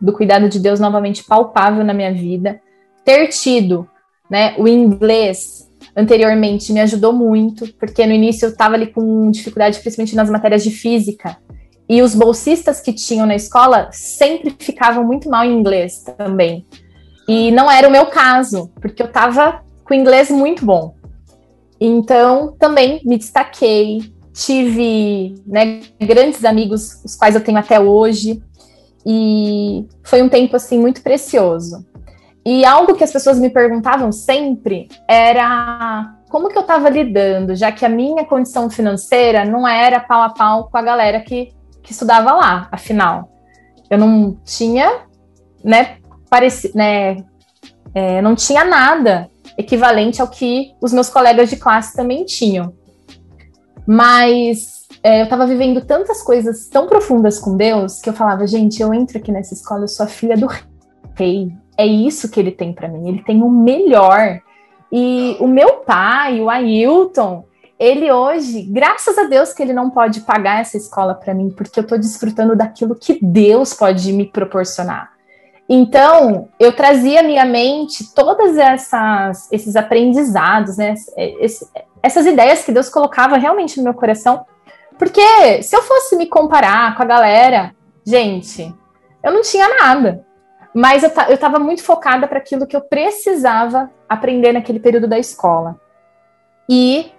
do cuidado de Deus novamente palpável na minha vida. Ter tido né, o inglês anteriormente me ajudou muito, porque no início eu estava ali com dificuldade, principalmente nas matérias de física. E os bolsistas que tinham na escola sempre ficavam muito mal em inglês também. E não era o meu caso, porque eu estava com inglês muito bom. Então, também me destaquei, tive né, grandes amigos, os quais eu tenho até hoje, e foi um tempo assim muito precioso. E algo que as pessoas me perguntavam sempre era como que eu estava lidando, já que a minha condição financeira não era pau a pau com a galera que, que estudava lá, afinal. Eu não tinha, né, pareci, né, é, não tinha nada equivalente ao que os meus colegas de classe também tinham. Mas é, eu estava vivendo tantas coisas tão profundas com Deus que eu falava, gente, eu entro aqui nessa escola, eu sou a filha do rei, é isso que ele tem para mim. Ele tem o melhor. E o meu pai, o Ailton, ele hoje, graças a Deus que ele não pode pagar essa escola para mim, porque eu estou desfrutando daquilo que Deus pode me proporcionar. Então, eu trazia à minha mente todas essas esses aprendizados, né? Esse, essas ideias que Deus colocava realmente no meu coração. Porque se eu fosse me comparar com a galera, gente, eu não tinha nada. Mas eu, eu estava muito focada para aquilo que eu precisava aprender naquele período da escola. E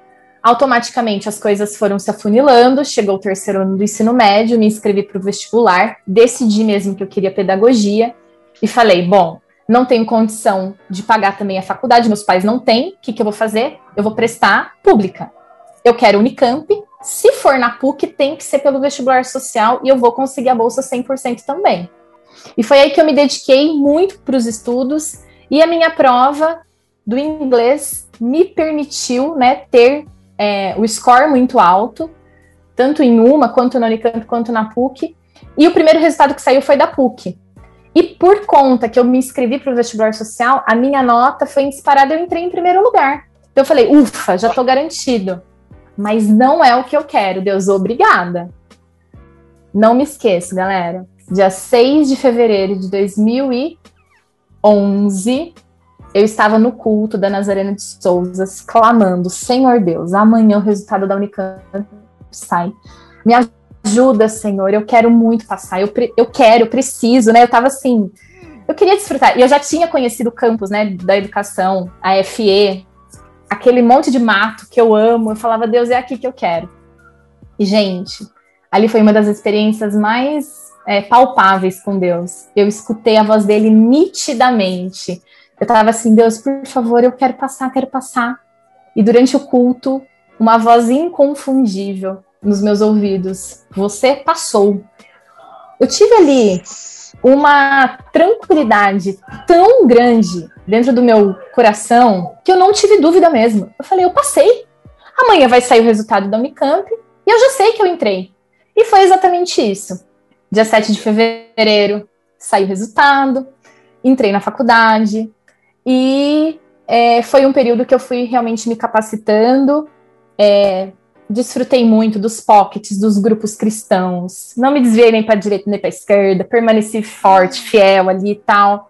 automaticamente as coisas foram se afunilando, chegou o terceiro ano do ensino médio, me inscrevi para o vestibular, decidi mesmo que eu queria pedagogia e falei: bom, não tenho condição de pagar também a faculdade, meus pais não têm, o que, que eu vou fazer? Eu vou prestar pública. Eu quero Unicamp, se for na PUC, tem que ser pelo vestibular social e eu vou conseguir a bolsa 100% também. E foi aí que eu me dediquei muito para os estudos e a minha prova do inglês me permitiu né, ter é, o score muito alto, tanto em uma, quanto na Unicamp, quanto na PUC. E o primeiro resultado que saiu foi da PUC. E por conta que eu me inscrevi para o vestibular social, a minha nota foi disparada eu entrei em primeiro lugar. Então eu falei, ufa, já estou garantido. Mas não é o que eu quero, Deus, obrigada. Não me esqueço, galera dia 6 de fevereiro de 2011, eu estava no culto da Nazarena de Souza, clamando: Senhor Deus, amanhã o resultado da Unicamp sai. Me ajuda, Senhor, eu quero muito passar, eu, eu quero, eu preciso, né? Eu estava assim, eu queria desfrutar. E eu já tinha conhecido o campus, né, da educação, a FE, aquele monte de mato que eu amo. Eu falava, Deus, é aqui que eu quero. E, gente, ali foi uma das experiências mais é, palpáveis com Deus. Eu escutei a voz dele nitidamente. Eu estava assim, Deus, por favor, eu quero passar, quero passar. E durante o culto, uma voz inconfundível nos meus ouvidos: Você passou. Eu tive ali uma tranquilidade tão grande dentro do meu coração que eu não tive dúvida mesmo. Eu falei, eu passei. Amanhã vai sair o resultado da Unicamp e eu já sei que eu entrei. E foi exatamente isso. Dia 7 de fevereiro saiu o resultado, entrei na faculdade e é, foi um período que eu fui realmente me capacitando. É, desfrutei muito dos pockets, dos grupos cristãos. Não me desviei nem para direita nem para esquerda, permaneci forte, fiel ali e tal.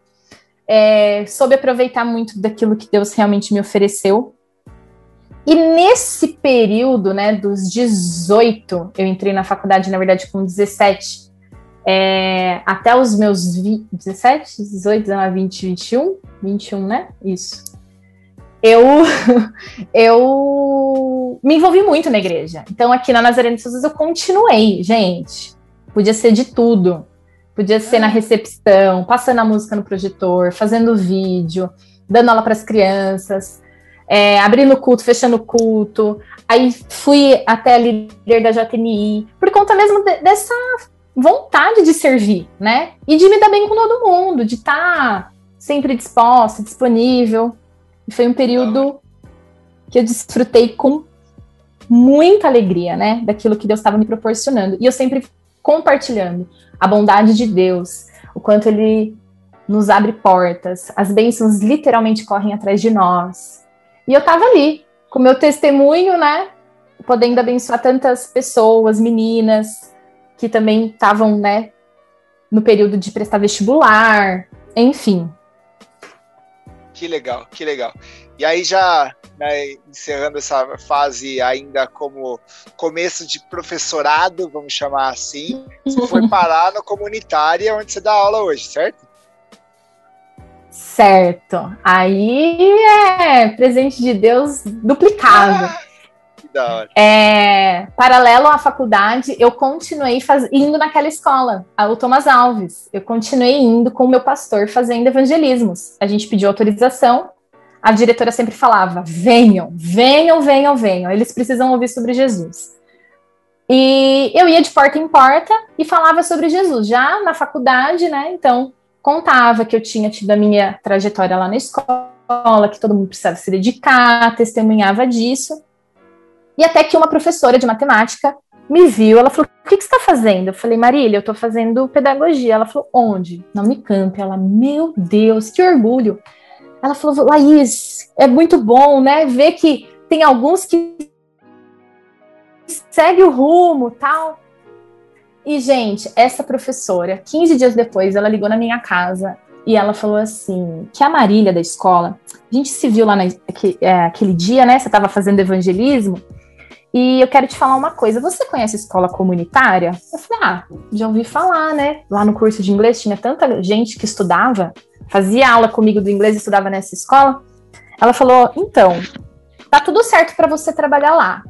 É, soube aproveitar muito daquilo que Deus realmente me ofereceu. E nesse período, né, dos 18, eu entrei na faculdade, na verdade, com 17, é, até os meus 20, 17, 18, 19, 20, 21, 21, né? Isso. Eu, eu me envolvi muito na igreja. Então, aqui na Nazaré de Jesus, eu continuei, gente. Podia ser de tudo. Podia ser na recepção, passando a música no projetor, fazendo vídeo, dando aula para as crianças, é, abrindo culto, fechando culto. Aí fui até a líder da JNI, por conta mesmo de, dessa vontade de servir, né? E de me dar bem com todo mundo, de estar tá sempre disposta, disponível. E foi um período que eu desfrutei com muita alegria, né? Daquilo que Deus estava me proporcionando. E eu sempre compartilhando a bondade de Deus, o quanto Ele nos abre portas, as bênçãos literalmente correm atrás de nós. E eu estava ali, com meu testemunho, né? Podendo abençoar tantas pessoas, meninas, que também estavam, né? No período de prestar vestibular, enfim. Que legal, que legal. E aí já né, encerrando essa fase ainda como começo de professorado, vamos chamar assim, você foi parar no comunitária onde você dá aula hoje, certo? Certo. Aí é presente de Deus duplicado. Ah, que da hora. É, paralelo à faculdade, eu continuei faz... indo naquela escola, o Thomas Alves. Eu continuei indo com o meu pastor fazendo evangelismos. A gente pediu autorização a diretora sempre falava: venham, venham, venham, venham, eles precisam ouvir sobre Jesus. E eu ia de porta em porta e falava sobre Jesus. Já na faculdade, né? Então, contava que eu tinha tido a minha trajetória lá na escola, que todo mundo precisava se dedicar, testemunhava disso. E até que uma professora de matemática me viu, ela falou: O que, que você está fazendo? Eu falei: Marília, eu estou fazendo pedagogia. Ela falou: Onde? Na Unicamp. Ela, meu Deus, que orgulho. Ela falou, Laís, é muito bom, né? Ver que tem alguns que segue o rumo, tal. E, gente, essa professora, 15 dias depois, ela ligou na minha casa e ela falou assim: que a Marília da escola, a gente se viu lá naquele é, dia, né? Você estava fazendo evangelismo. E eu quero te falar uma coisa: você conhece escola comunitária? Eu falei: ah, já ouvi falar, né? Lá no curso de inglês tinha tanta gente que estudava fazia aula comigo do inglês e estudava nessa escola, ela falou: então, tá tudo certo para você trabalhar lá.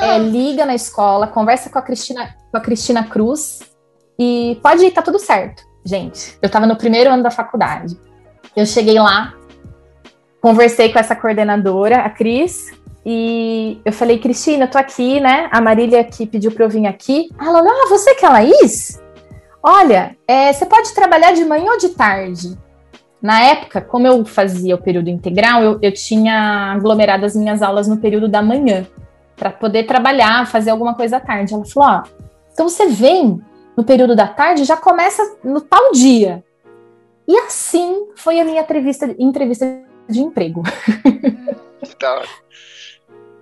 É, liga na escola, conversa com a Cristina, com a Cristina Cruz e pode ir, tá tudo certo. Gente, eu estava no primeiro ano da faculdade. Eu cheguei lá, conversei com essa coordenadora, a Cris, e eu falei, Cristina, eu tô aqui, né? A Marília que pediu para eu vir aqui. Ela ah, você que é a Laís? Olha, é, você pode trabalhar de manhã ou de tarde. Na época, como eu fazia o período integral, eu, eu tinha aglomerado as minhas aulas no período da manhã, para poder trabalhar, fazer alguma coisa à tarde. Ela falou: ó, então você vem no período da tarde, já começa no tal dia. E assim foi a minha entrevista, entrevista de emprego.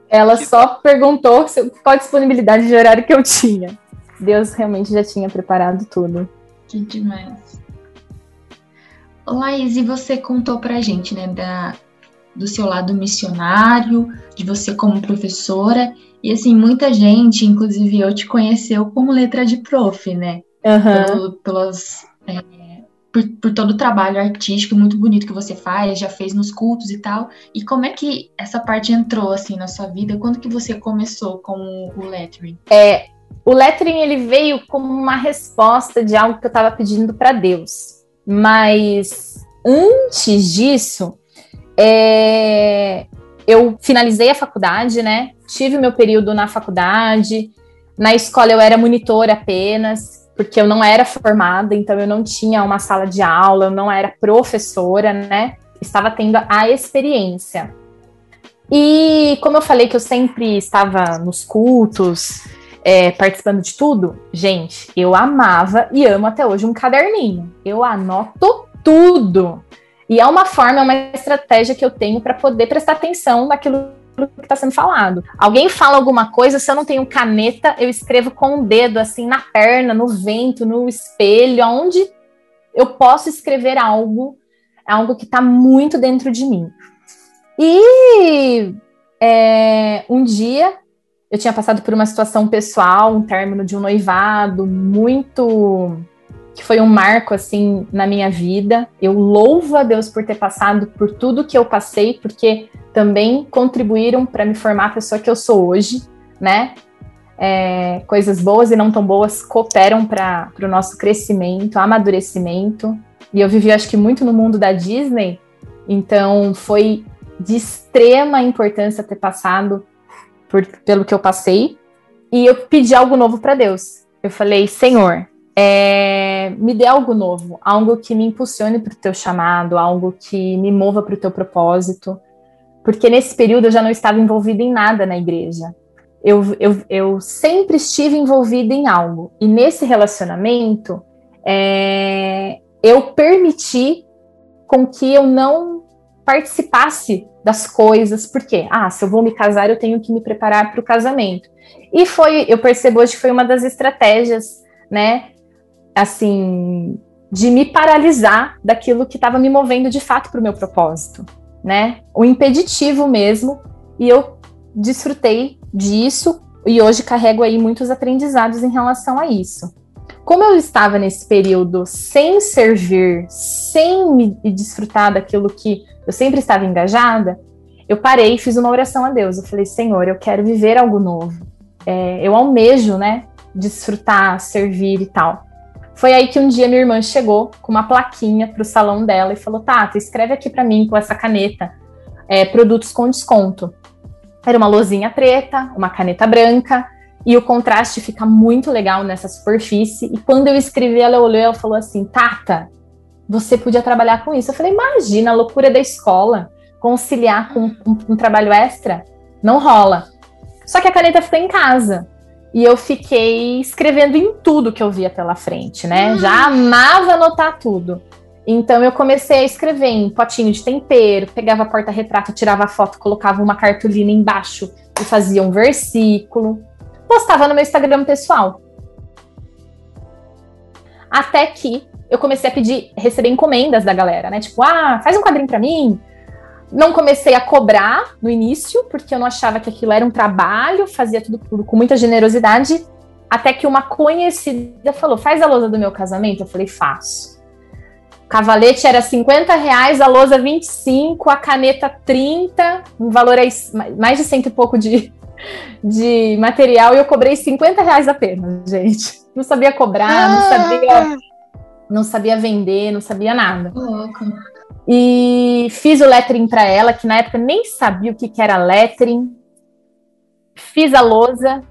Ela que só perguntou qual a disponibilidade de horário que eu tinha. Deus realmente já tinha preparado tudo. Que demais. Laís, e você contou pra gente, né, da, do seu lado missionário, de você como professora, e assim, muita gente, inclusive eu, te conheceu como letra de prof, né? Uhum. Pelo, pelas, é, por, por, todo o trabalho artístico muito bonito que você faz, já fez nos cultos e tal. E como é que essa parte entrou, assim, na sua vida? Quando que você começou com o lettering? É, o lettering ele veio como uma resposta de algo que eu estava pedindo para Deus. Mas antes disso, é, eu finalizei a faculdade, né? Tive o meu período na faculdade. Na escola eu era monitora apenas, porque eu não era formada, então eu não tinha uma sala de aula, eu não era professora, né? Estava tendo a experiência. E como eu falei que eu sempre estava nos cultos, é, participando de tudo, gente, eu amava e amo até hoje um caderninho. Eu anoto tudo. E é uma forma, é uma estratégia que eu tenho para poder prestar atenção naquilo que está sendo falado. Alguém fala alguma coisa, se eu não tenho caneta, eu escrevo com o dedo, assim, na perna, no vento, no espelho, aonde eu posso escrever algo algo que está muito dentro de mim. E é, um dia eu tinha passado por uma situação pessoal, um término de um noivado muito que foi um marco assim na minha vida. Eu louvo a Deus por ter passado por tudo que eu passei, porque também contribuíram para me formar a pessoa que eu sou hoje, né? É, coisas boas e não tão boas cooperam para o nosso crescimento, amadurecimento. E eu vivi, acho que, muito no mundo da Disney, então foi de extrema importância ter passado por, pelo que eu passei. E eu pedi algo novo para Deus. Eu falei, Senhor, é, me dê algo novo, algo que me impulsione para o teu chamado, algo que me mova para o teu propósito. Porque nesse período eu já não estava envolvida em nada na igreja. Eu, eu, eu sempre estive envolvida em algo. E nesse relacionamento, é, eu permiti com que eu não participasse das coisas, porque, ah, se eu vou me casar, eu tenho que me preparar para o casamento. E foi, eu percebo hoje que foi uma das estratégias, né, assim, de me paralisar daquilo que estava me movendo de fato para o meu propósito, né? O impeditivo mesmo, e eu desfrutei disso e hoje carrego aí muitos aprendizados em relação a isso. Como eu estava nesse período sem servir, sem me desfrutar daquilo que eu sempre estava engajada, eu parei e fiz uma oração a Deus. Eu falei, Senhor, eu quero viver algo novo. É, eu almejo, né, desfrutar, servir e tal. Foi aí que um dia minha irmã chegou com uma plaquinha para o salão dela e falou: Tata, escreve aqui para mim com essa caneta é, produtos com desconto. Era uma lozinha preta, uma caneta branca, e o contraste fica muito legal nessa superfície. E quando eu escrevi, ela olhou e ela falou assim: Tata, você podia trabalhar com isso. Eu falei: Imagina a loucura da escola, conciliar com um, um trabalho extra. Não rola. Só que a caneta ficou em casa. E eu fiquei escrevendo em tudo que eu via pela frente, né? Já amava anotar tudo. Então eu comecei a escrever em potinho de tempero, pegava porta-retrato, tirava foto, colocava uma cartolina embaixo e fazia um versículo. Postava no meu Instagram pessoal. Até que eu comecei a pedir, receber encomendas da galera, né? Tipo, ah, faz um quadrinho para mim, não comecei a cobrar no início, porque eu não achava que aquilo era um trabalho, fazia tudo, com muita generosidade, até que uma conhecida falou: faz a lousa do meu casamento? Eu falei, faço. Cavalete era 50 reais, a lousa 25, a caneta 30, um valor aí, mais de cento e pouco de, de material, e eu cobrei 50 reais apenas, gente. Não sabia cobrar, ah. não sabia não sabia vender, não sabia nada. Louco. E fiz o lettering para ela, que na época nem sabia o que, que era lettering. Fiz a lousa.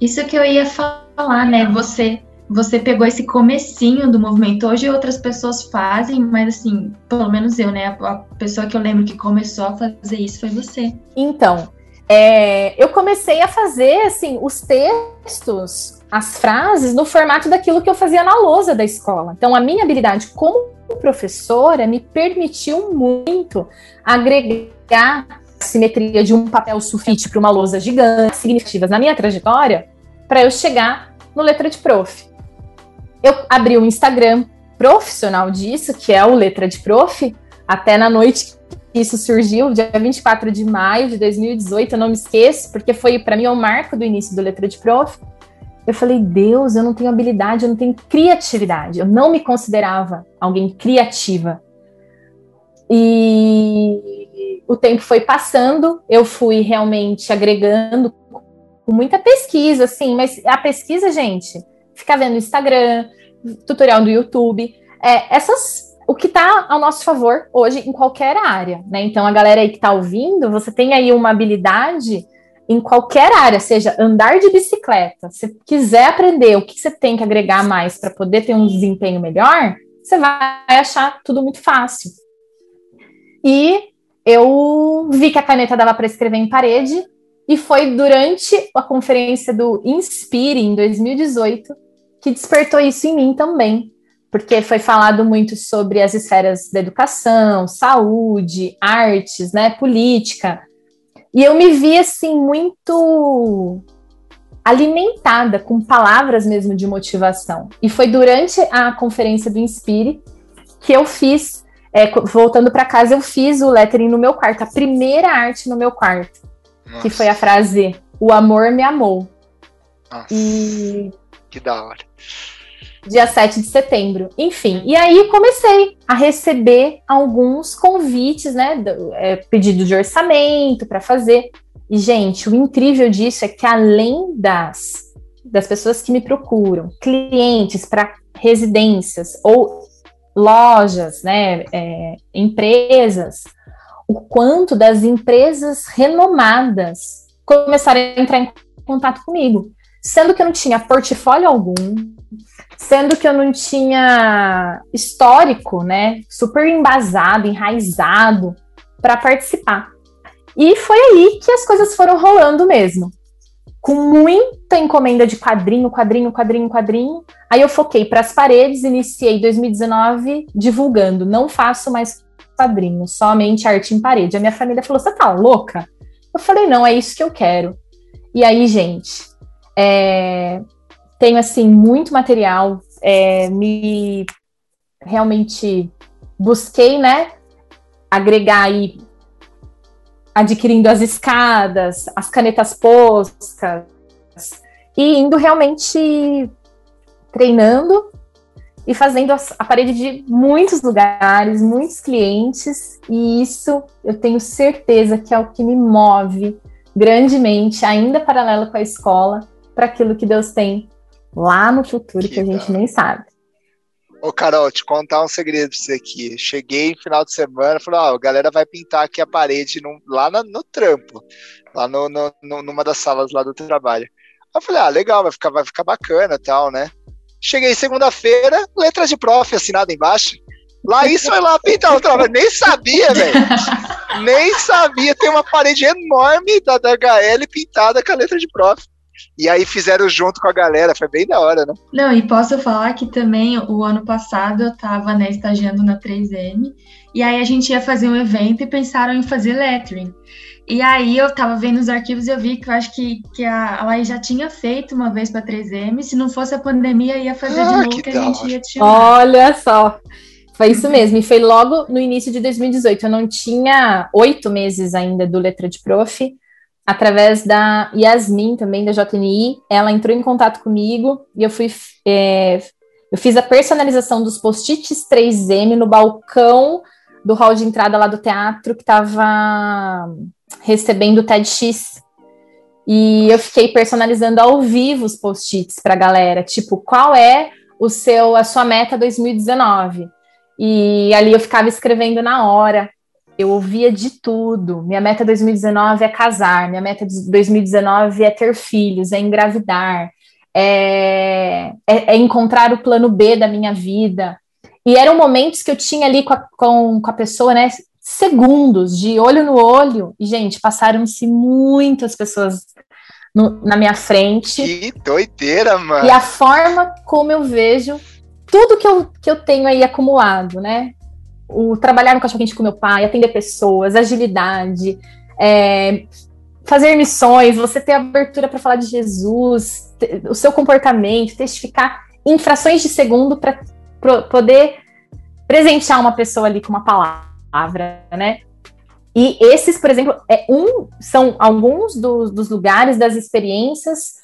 Isso que eu ia falar, né? Você você pegou esse comecinho do movimento. Hoje outras pessoas fazem, mas assim, pelo menos eu, né? A pessoa que eu lembro que começou a fazer isso foi você. Então, é, eu comecei a fazer assim os textos, as frases no formato daquilo que eu fazia na lousa da escola. Então, a minha habilidade como professora me permitiu muito agregar a simetria de um papel sulfite para uma lousa gigante, significativas na minha trajetória, para eu chegar no Letra de Prof. Eu abri um Instagram profissional disso, que é o Letra de Prof, até na noite isso surgiu, dia 24 de maio de 2018, eu não me esqueço, porque foi para mim o marco do início do Letra de Prof eu falei, Deus, eu não tenho habilidade, eu não tenho criatividade. Eu não me considerava alguém criativa. E o tempo foi passando, eu fui realmente agregando com muita pesquisa, assim, mas a pesquisa, gente, ficar vendo Instagram, tutorial do YouTube, é, essas o que está ao nosso favor hoje em qualquer área, né? Então a galera aí que está ouvindo, você tem aí uma habilidade em qualquer área, seja andar de bicicleta, se quiser aprender o que você tem que agregar mais para poder ter um desempenho melhor, você vai achar tudo muito fácil. E eu vi que a caneta dava para escrever em parede, e foi durante a conferência do Inspire, em 2018, que despertou isso em mim também, porque foi falado muito sobre as esferas da educação, saúde, artes, né, política, e eu me vi assim muito alimentada com palavras mesmo de motivação. E foi durante a conferência do Inspire que eu fiz é, voltando para casa, eu fiz o lettering no meu quarto, a primeira arte no meu quarto, Nossa. que foi a frase: O amor me amou. Nossa, e. Que da hora. Dia 7 de setembro. Enfim, e aí comecei a receber alguns convites, né? É, pedido de orçamento para fazer. E, gente, o incrível disso é que além das, das pessoas que me procuram, clientes para residências ou lojas, né, é, empresas, o quanto das empresas renomadas começaram a entrar em contato comigo, sendo que eu não tinha portfólio algum, sendo que eu não tinha histórico, né, super embasado, enraizado para participar. E foi aí que as coisas foram rolando mesmo. Com muita encomenda de quadrinho, quadrinho, quadrinho, quadrinho. Aí eu foquei para as paredes, iniciei 2019 divulgando. Não faço mais quadrinho, somente arte em parede. A minha família falou: você tá louca? Eu falei: não, é isso que eu quero. E aí, gente, é... tenho assim muito material. É... me realmente busquei, né? Agregar aí adquirindo as escadas, as canetas poscas, e indo realmente treinando e fazendo a parede de muitos lugares, muitos clientes, e isso eu tenho certeza que é o que me move grandemente, ainda paralelo com a escola, para aquilo que Deus tem lá no futuro que, que a gente nem sabe. Ô, Carol, te contar um segredo pra você aqui. Cheguei no final de semana, falei, ó, a galera vai pintar aqui a parede no, lá no, no trampo, lá no, no, numa das salas lá do trabalho. eu falei, ah, legal, vai ficar, vai ficar bacana tal, né? Cheguei segunda-feira, letras de prof assinada embaixo. Lá isso foi lá pintar o trabalho. Nem sabia, velho. Nem sabia. Tem uma parede enorme da, da HL pintada com a letra de prof. E aí fizeram junto com a galera, foi bem da hora, né? Não, e posso falar que também o ano passado eu tava, né, estagiando na 3M, e aí a gente ia fazer um evento e pensaram em fazer lettering. E aí eu tava vendo os arquivos e eu vi que eu acho que, que a Laís já tinha feito uma vez para 3M, se não fosse a pandemia ia fazer ah, de novo que, que a gente ia te Olha só. Foi isso mesmo, e foi logo no início de 2018. Eu não tinha oito meses ainda do Letra de Prof, através da Yasmin, também da JNI. Ela entrou em contato comigo e eu fui. É, eu fiz a personalização dos post-its 3M no balcão do hall de entrada lá do teatro que estava recebendo o TEDx. E eu fiquei personalizando ao vivo os post-its para a galera, tipo, qual é o seu a sua meta 2019? E ali eu ficava escrevendo na hora eu ouvia de tudo. Minha meta 2019 é casar, minha meta de 2019 é ter filhos, é engravidar, é, é, é encontrar o plano B da minha vida. E eram momentos que eu tinha ali com a, com, com a pessoa, né? Segundos de olho no olho. E, gente, passaram-se muitas pessoas no, na minha frente. Que doideira, mano! E a forma como eu vejo tudo que eu, que eu tenho aí acumulado, né? O trabalhar no cachorro-quente com meu pai, atender pessoas, agilidade, é, fazer missões, você ter abertura para falar de Jesus, ter, o seu comportamento, testificar em frações de segundo para poder presentear uma pessoa ali com uma palavra, né? E esses, por exemplo, é um, são alguns dos, dos lugares, das experiências,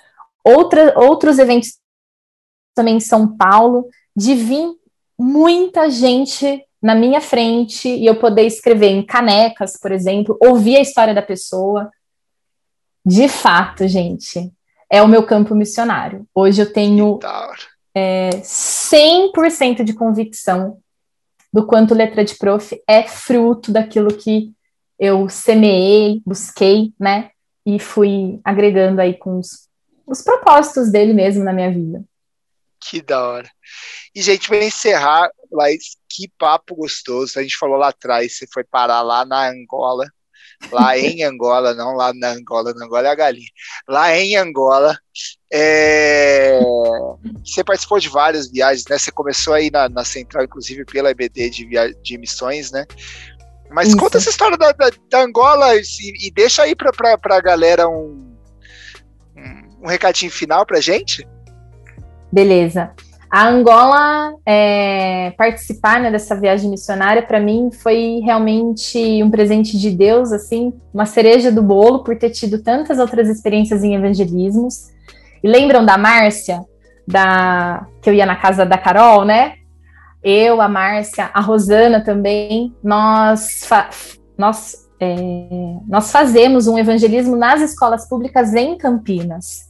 outra, outros eventos também em São Paulo, de vir muita gente na minha frente e eu poder escrever em canecas, por exemplo, ouvir a história da pessoa. De fato, gente, é o meu campo missionário. Hoje eu tenho é, 100% de convicção do quanto letra de prof é fruto daquilo que eu semeei, busquei, né? E fui agregando aí com os, os propósitos dele mesmo na minha vida. Que da hora. E, gente, para encerrar, Laís, que papo gostoso. A gente falou lá atrás, você foi parar lá na Angola, lá em Angola, não lá na Angola, na Angola é a galinha. Lá em Angola, é... você participou de várias viagens, né? Você começou aí na, na central, inclusive pela EBD de, via... de emissões, né? Mas Isso. conta essa história da, da, da Angola e, e, deixa aí para a galera um, um, um recadinho final para gente. Beleza. A Angola, é, participar né, dessa viagem missionária, para mim, foi realmente um presente de Deus, assim, uma cereja do bolo, por ter tido tantas outras experiências em evangelismos. E lembram da Márcia, da que eu ia na casa da Carol, né? Eu, a Márcia, a Rosana também, nós, nós, é, nós fazemos um evangelismo nas escolas públicas em Campinas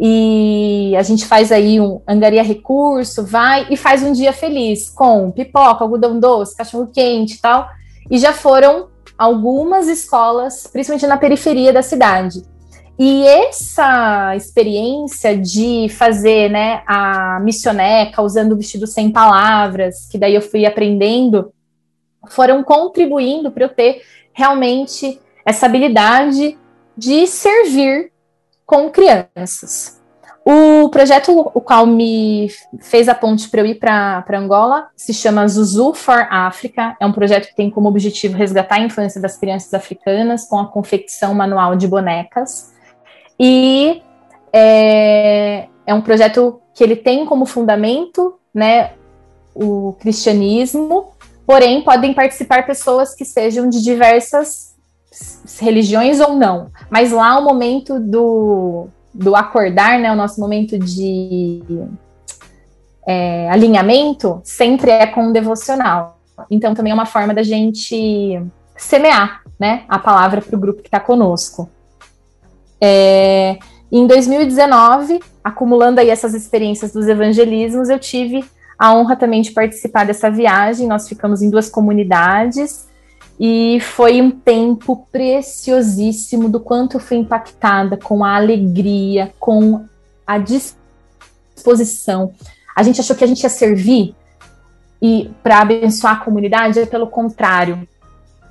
e a gente faz aí um angaria recurso, vai e faz um dia feliz com pipoca, algodão doce, cachorro quente e tal. E já foram algumas escolas, principalmente na periferia da cidade. E essa experiência de fazer né, a missioneca usando o vestido sem palavras, que daí eu fui aprendendo, foram contribuindo para eu ter realmente essa habilidade de servir com crianças. O projeto o qual me fez a ponte para eu ir para Angola se chama Zuzu for Africa. É um projeto que tem como objetivo resgatar a infância das crianças africanas com a confecção manual de bonecas. E é, é um projeto que ele tem como fundamento né, o cristianismo, porém podem participar pessoas que sejam de diversas religiões ou não. Mas lá o momento do, do acordar, né, o nosso momento de é, alinhamento, sempre é com o devocional. Então também é uma forma da gente semear né, a palavra para o grupo que está conosco. É, em 2019, acumulando aí essas experiências dos evangelismos, eu tive a honra também de participar dessa viagem. Nós ficamos em duas comunidades e foi um tempo preciosíssimo do quanto eu fui impactada com a alegria, com a disposição. A gente achou que a gente ia servir e para abençoar a comunidade, é pelo contrário.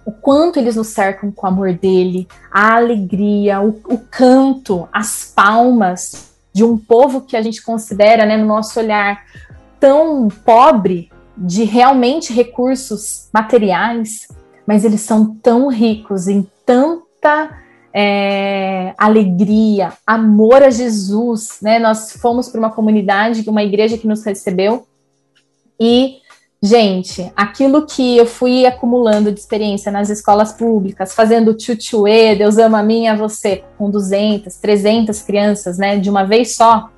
O quanto eles nos cercam com o amor dele, a alegria, o, o canto, as palmas de um povo que a gente considera, né, no nosso olhar, tão pobre de realmente recursos materiais, mas eles são tão ricos em tanta é, alegria, amor a Jesus, né? Nós fomos para uma comunidade, uma igreja que nos recebeu e Gente, aquilo que eu fui acumulando de experiência nas escolas públicas, fazendo tchutchuê, Deus ama a mim e a você, com 200, 300 crianças, né, de uma vez só.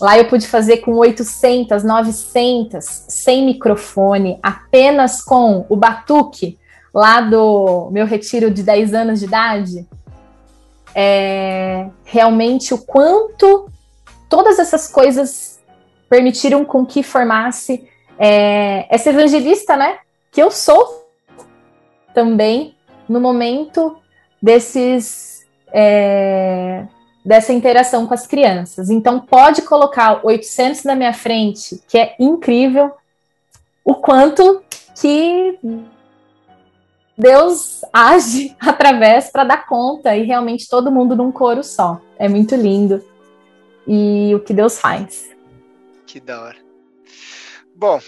Lá eu pude fazer com 800, 900, sem microfone, apenas com o batuque, lá do meu retiro de 10 anos de idade, é, realmente o quanto todas essas coisas permitiram com que formasse é, essa evangelista, né? Que eu sou também no momento desses é, dessa interação com as crianças. Então pode colocar 800 na minha frente, que é incrível o quanto que Deus age através para dar conta e realmente todo mundo num coro só. É muito lindo. E o que Deus faz. Que da hora. Bom,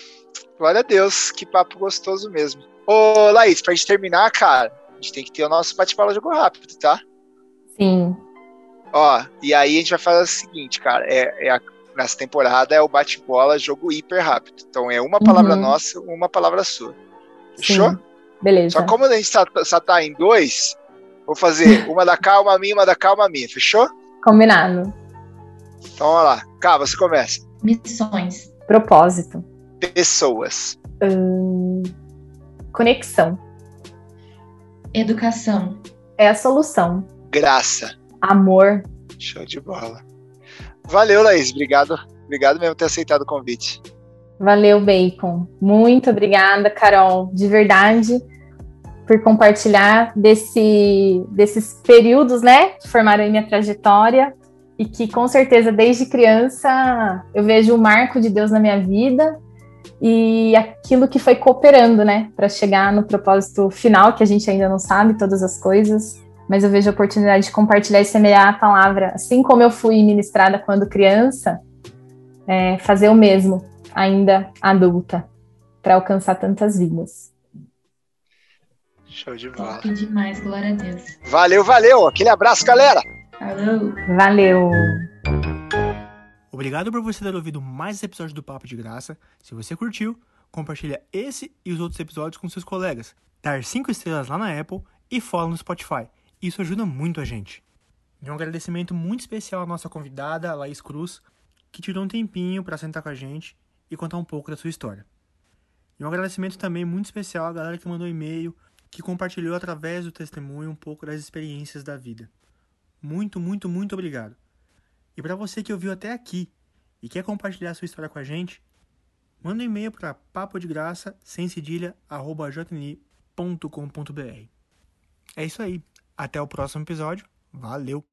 glória a Deus, que papo gostoso mesmo. Ô, Laís, pra gente terminar, cara, a gente tem que ter o nosso bate-bola jogo rápido, tá? Sim. Ó, e aí a gente vai fazer o seguinte, cara, é, é a, nessa temporada é o bate-bola jogo hiper rápido. Então é uma palavra uhum. nossa, uma palavra sua. Fechou? Sim. Beleza. Só como a gente só, só tá em dois, vou fazer uma da calma minha, uma da calma minha, fechou? Combinado. Então, vamos lá. Cá, você começa. Missões. Propósito. Pessoas. Hum, conexão. Educação. É a solução. Graça. Amor. Show de bola. Valeu, Laís. Obrigado. Obrigado mesmo por ter aceitado o convite. Valeu, Bacon. Muito obrigada, Carol, de verdade, por compartilhar desse, desses períodos, né, que formaram minha trajetória e que com certeza desde criança eu vejo o marco de Deus na minha vida e aquilo que foi cooperando, né, para chegar no propósito final, que a gente ainda não sabe todas as coisas, mas eu vejo a oportunidade de compartilhar e semear a palavra, assim como eu fui ministrada quando criança, é, fazer o mesmo ainda adulta para alcançar tantas vidas. Show de bola. Top demais, glória a Deus. Valeu, valeu. Aquele abraço, galera. Falou. Valeu. Obrigado por você ter ouvido mais esse episódio do Papo de Graça. Se você curtiu, compartilha esse e os outros episódios com seus colegas. Dar 5 estrelas lá na Apple e follow no Spotify. Isso ajuda muito a gente. E um agradecimento muito especial à nossa convidada, Laís Cruz, que tirou um tempinho para sentar com a gente e contar um pouco da sua história. E um agradecimento também muito especial à galera que mandou e-mail, que compartilhou através do testemunho um pouco das experiências da vida. Muito, muito, muito obrigado. E para você que ouviu até aqui e quer compartilhar sua história com a gente, manda um e-mail para papodegraça sem É isso aí. Até o próximo episódio. Valeu!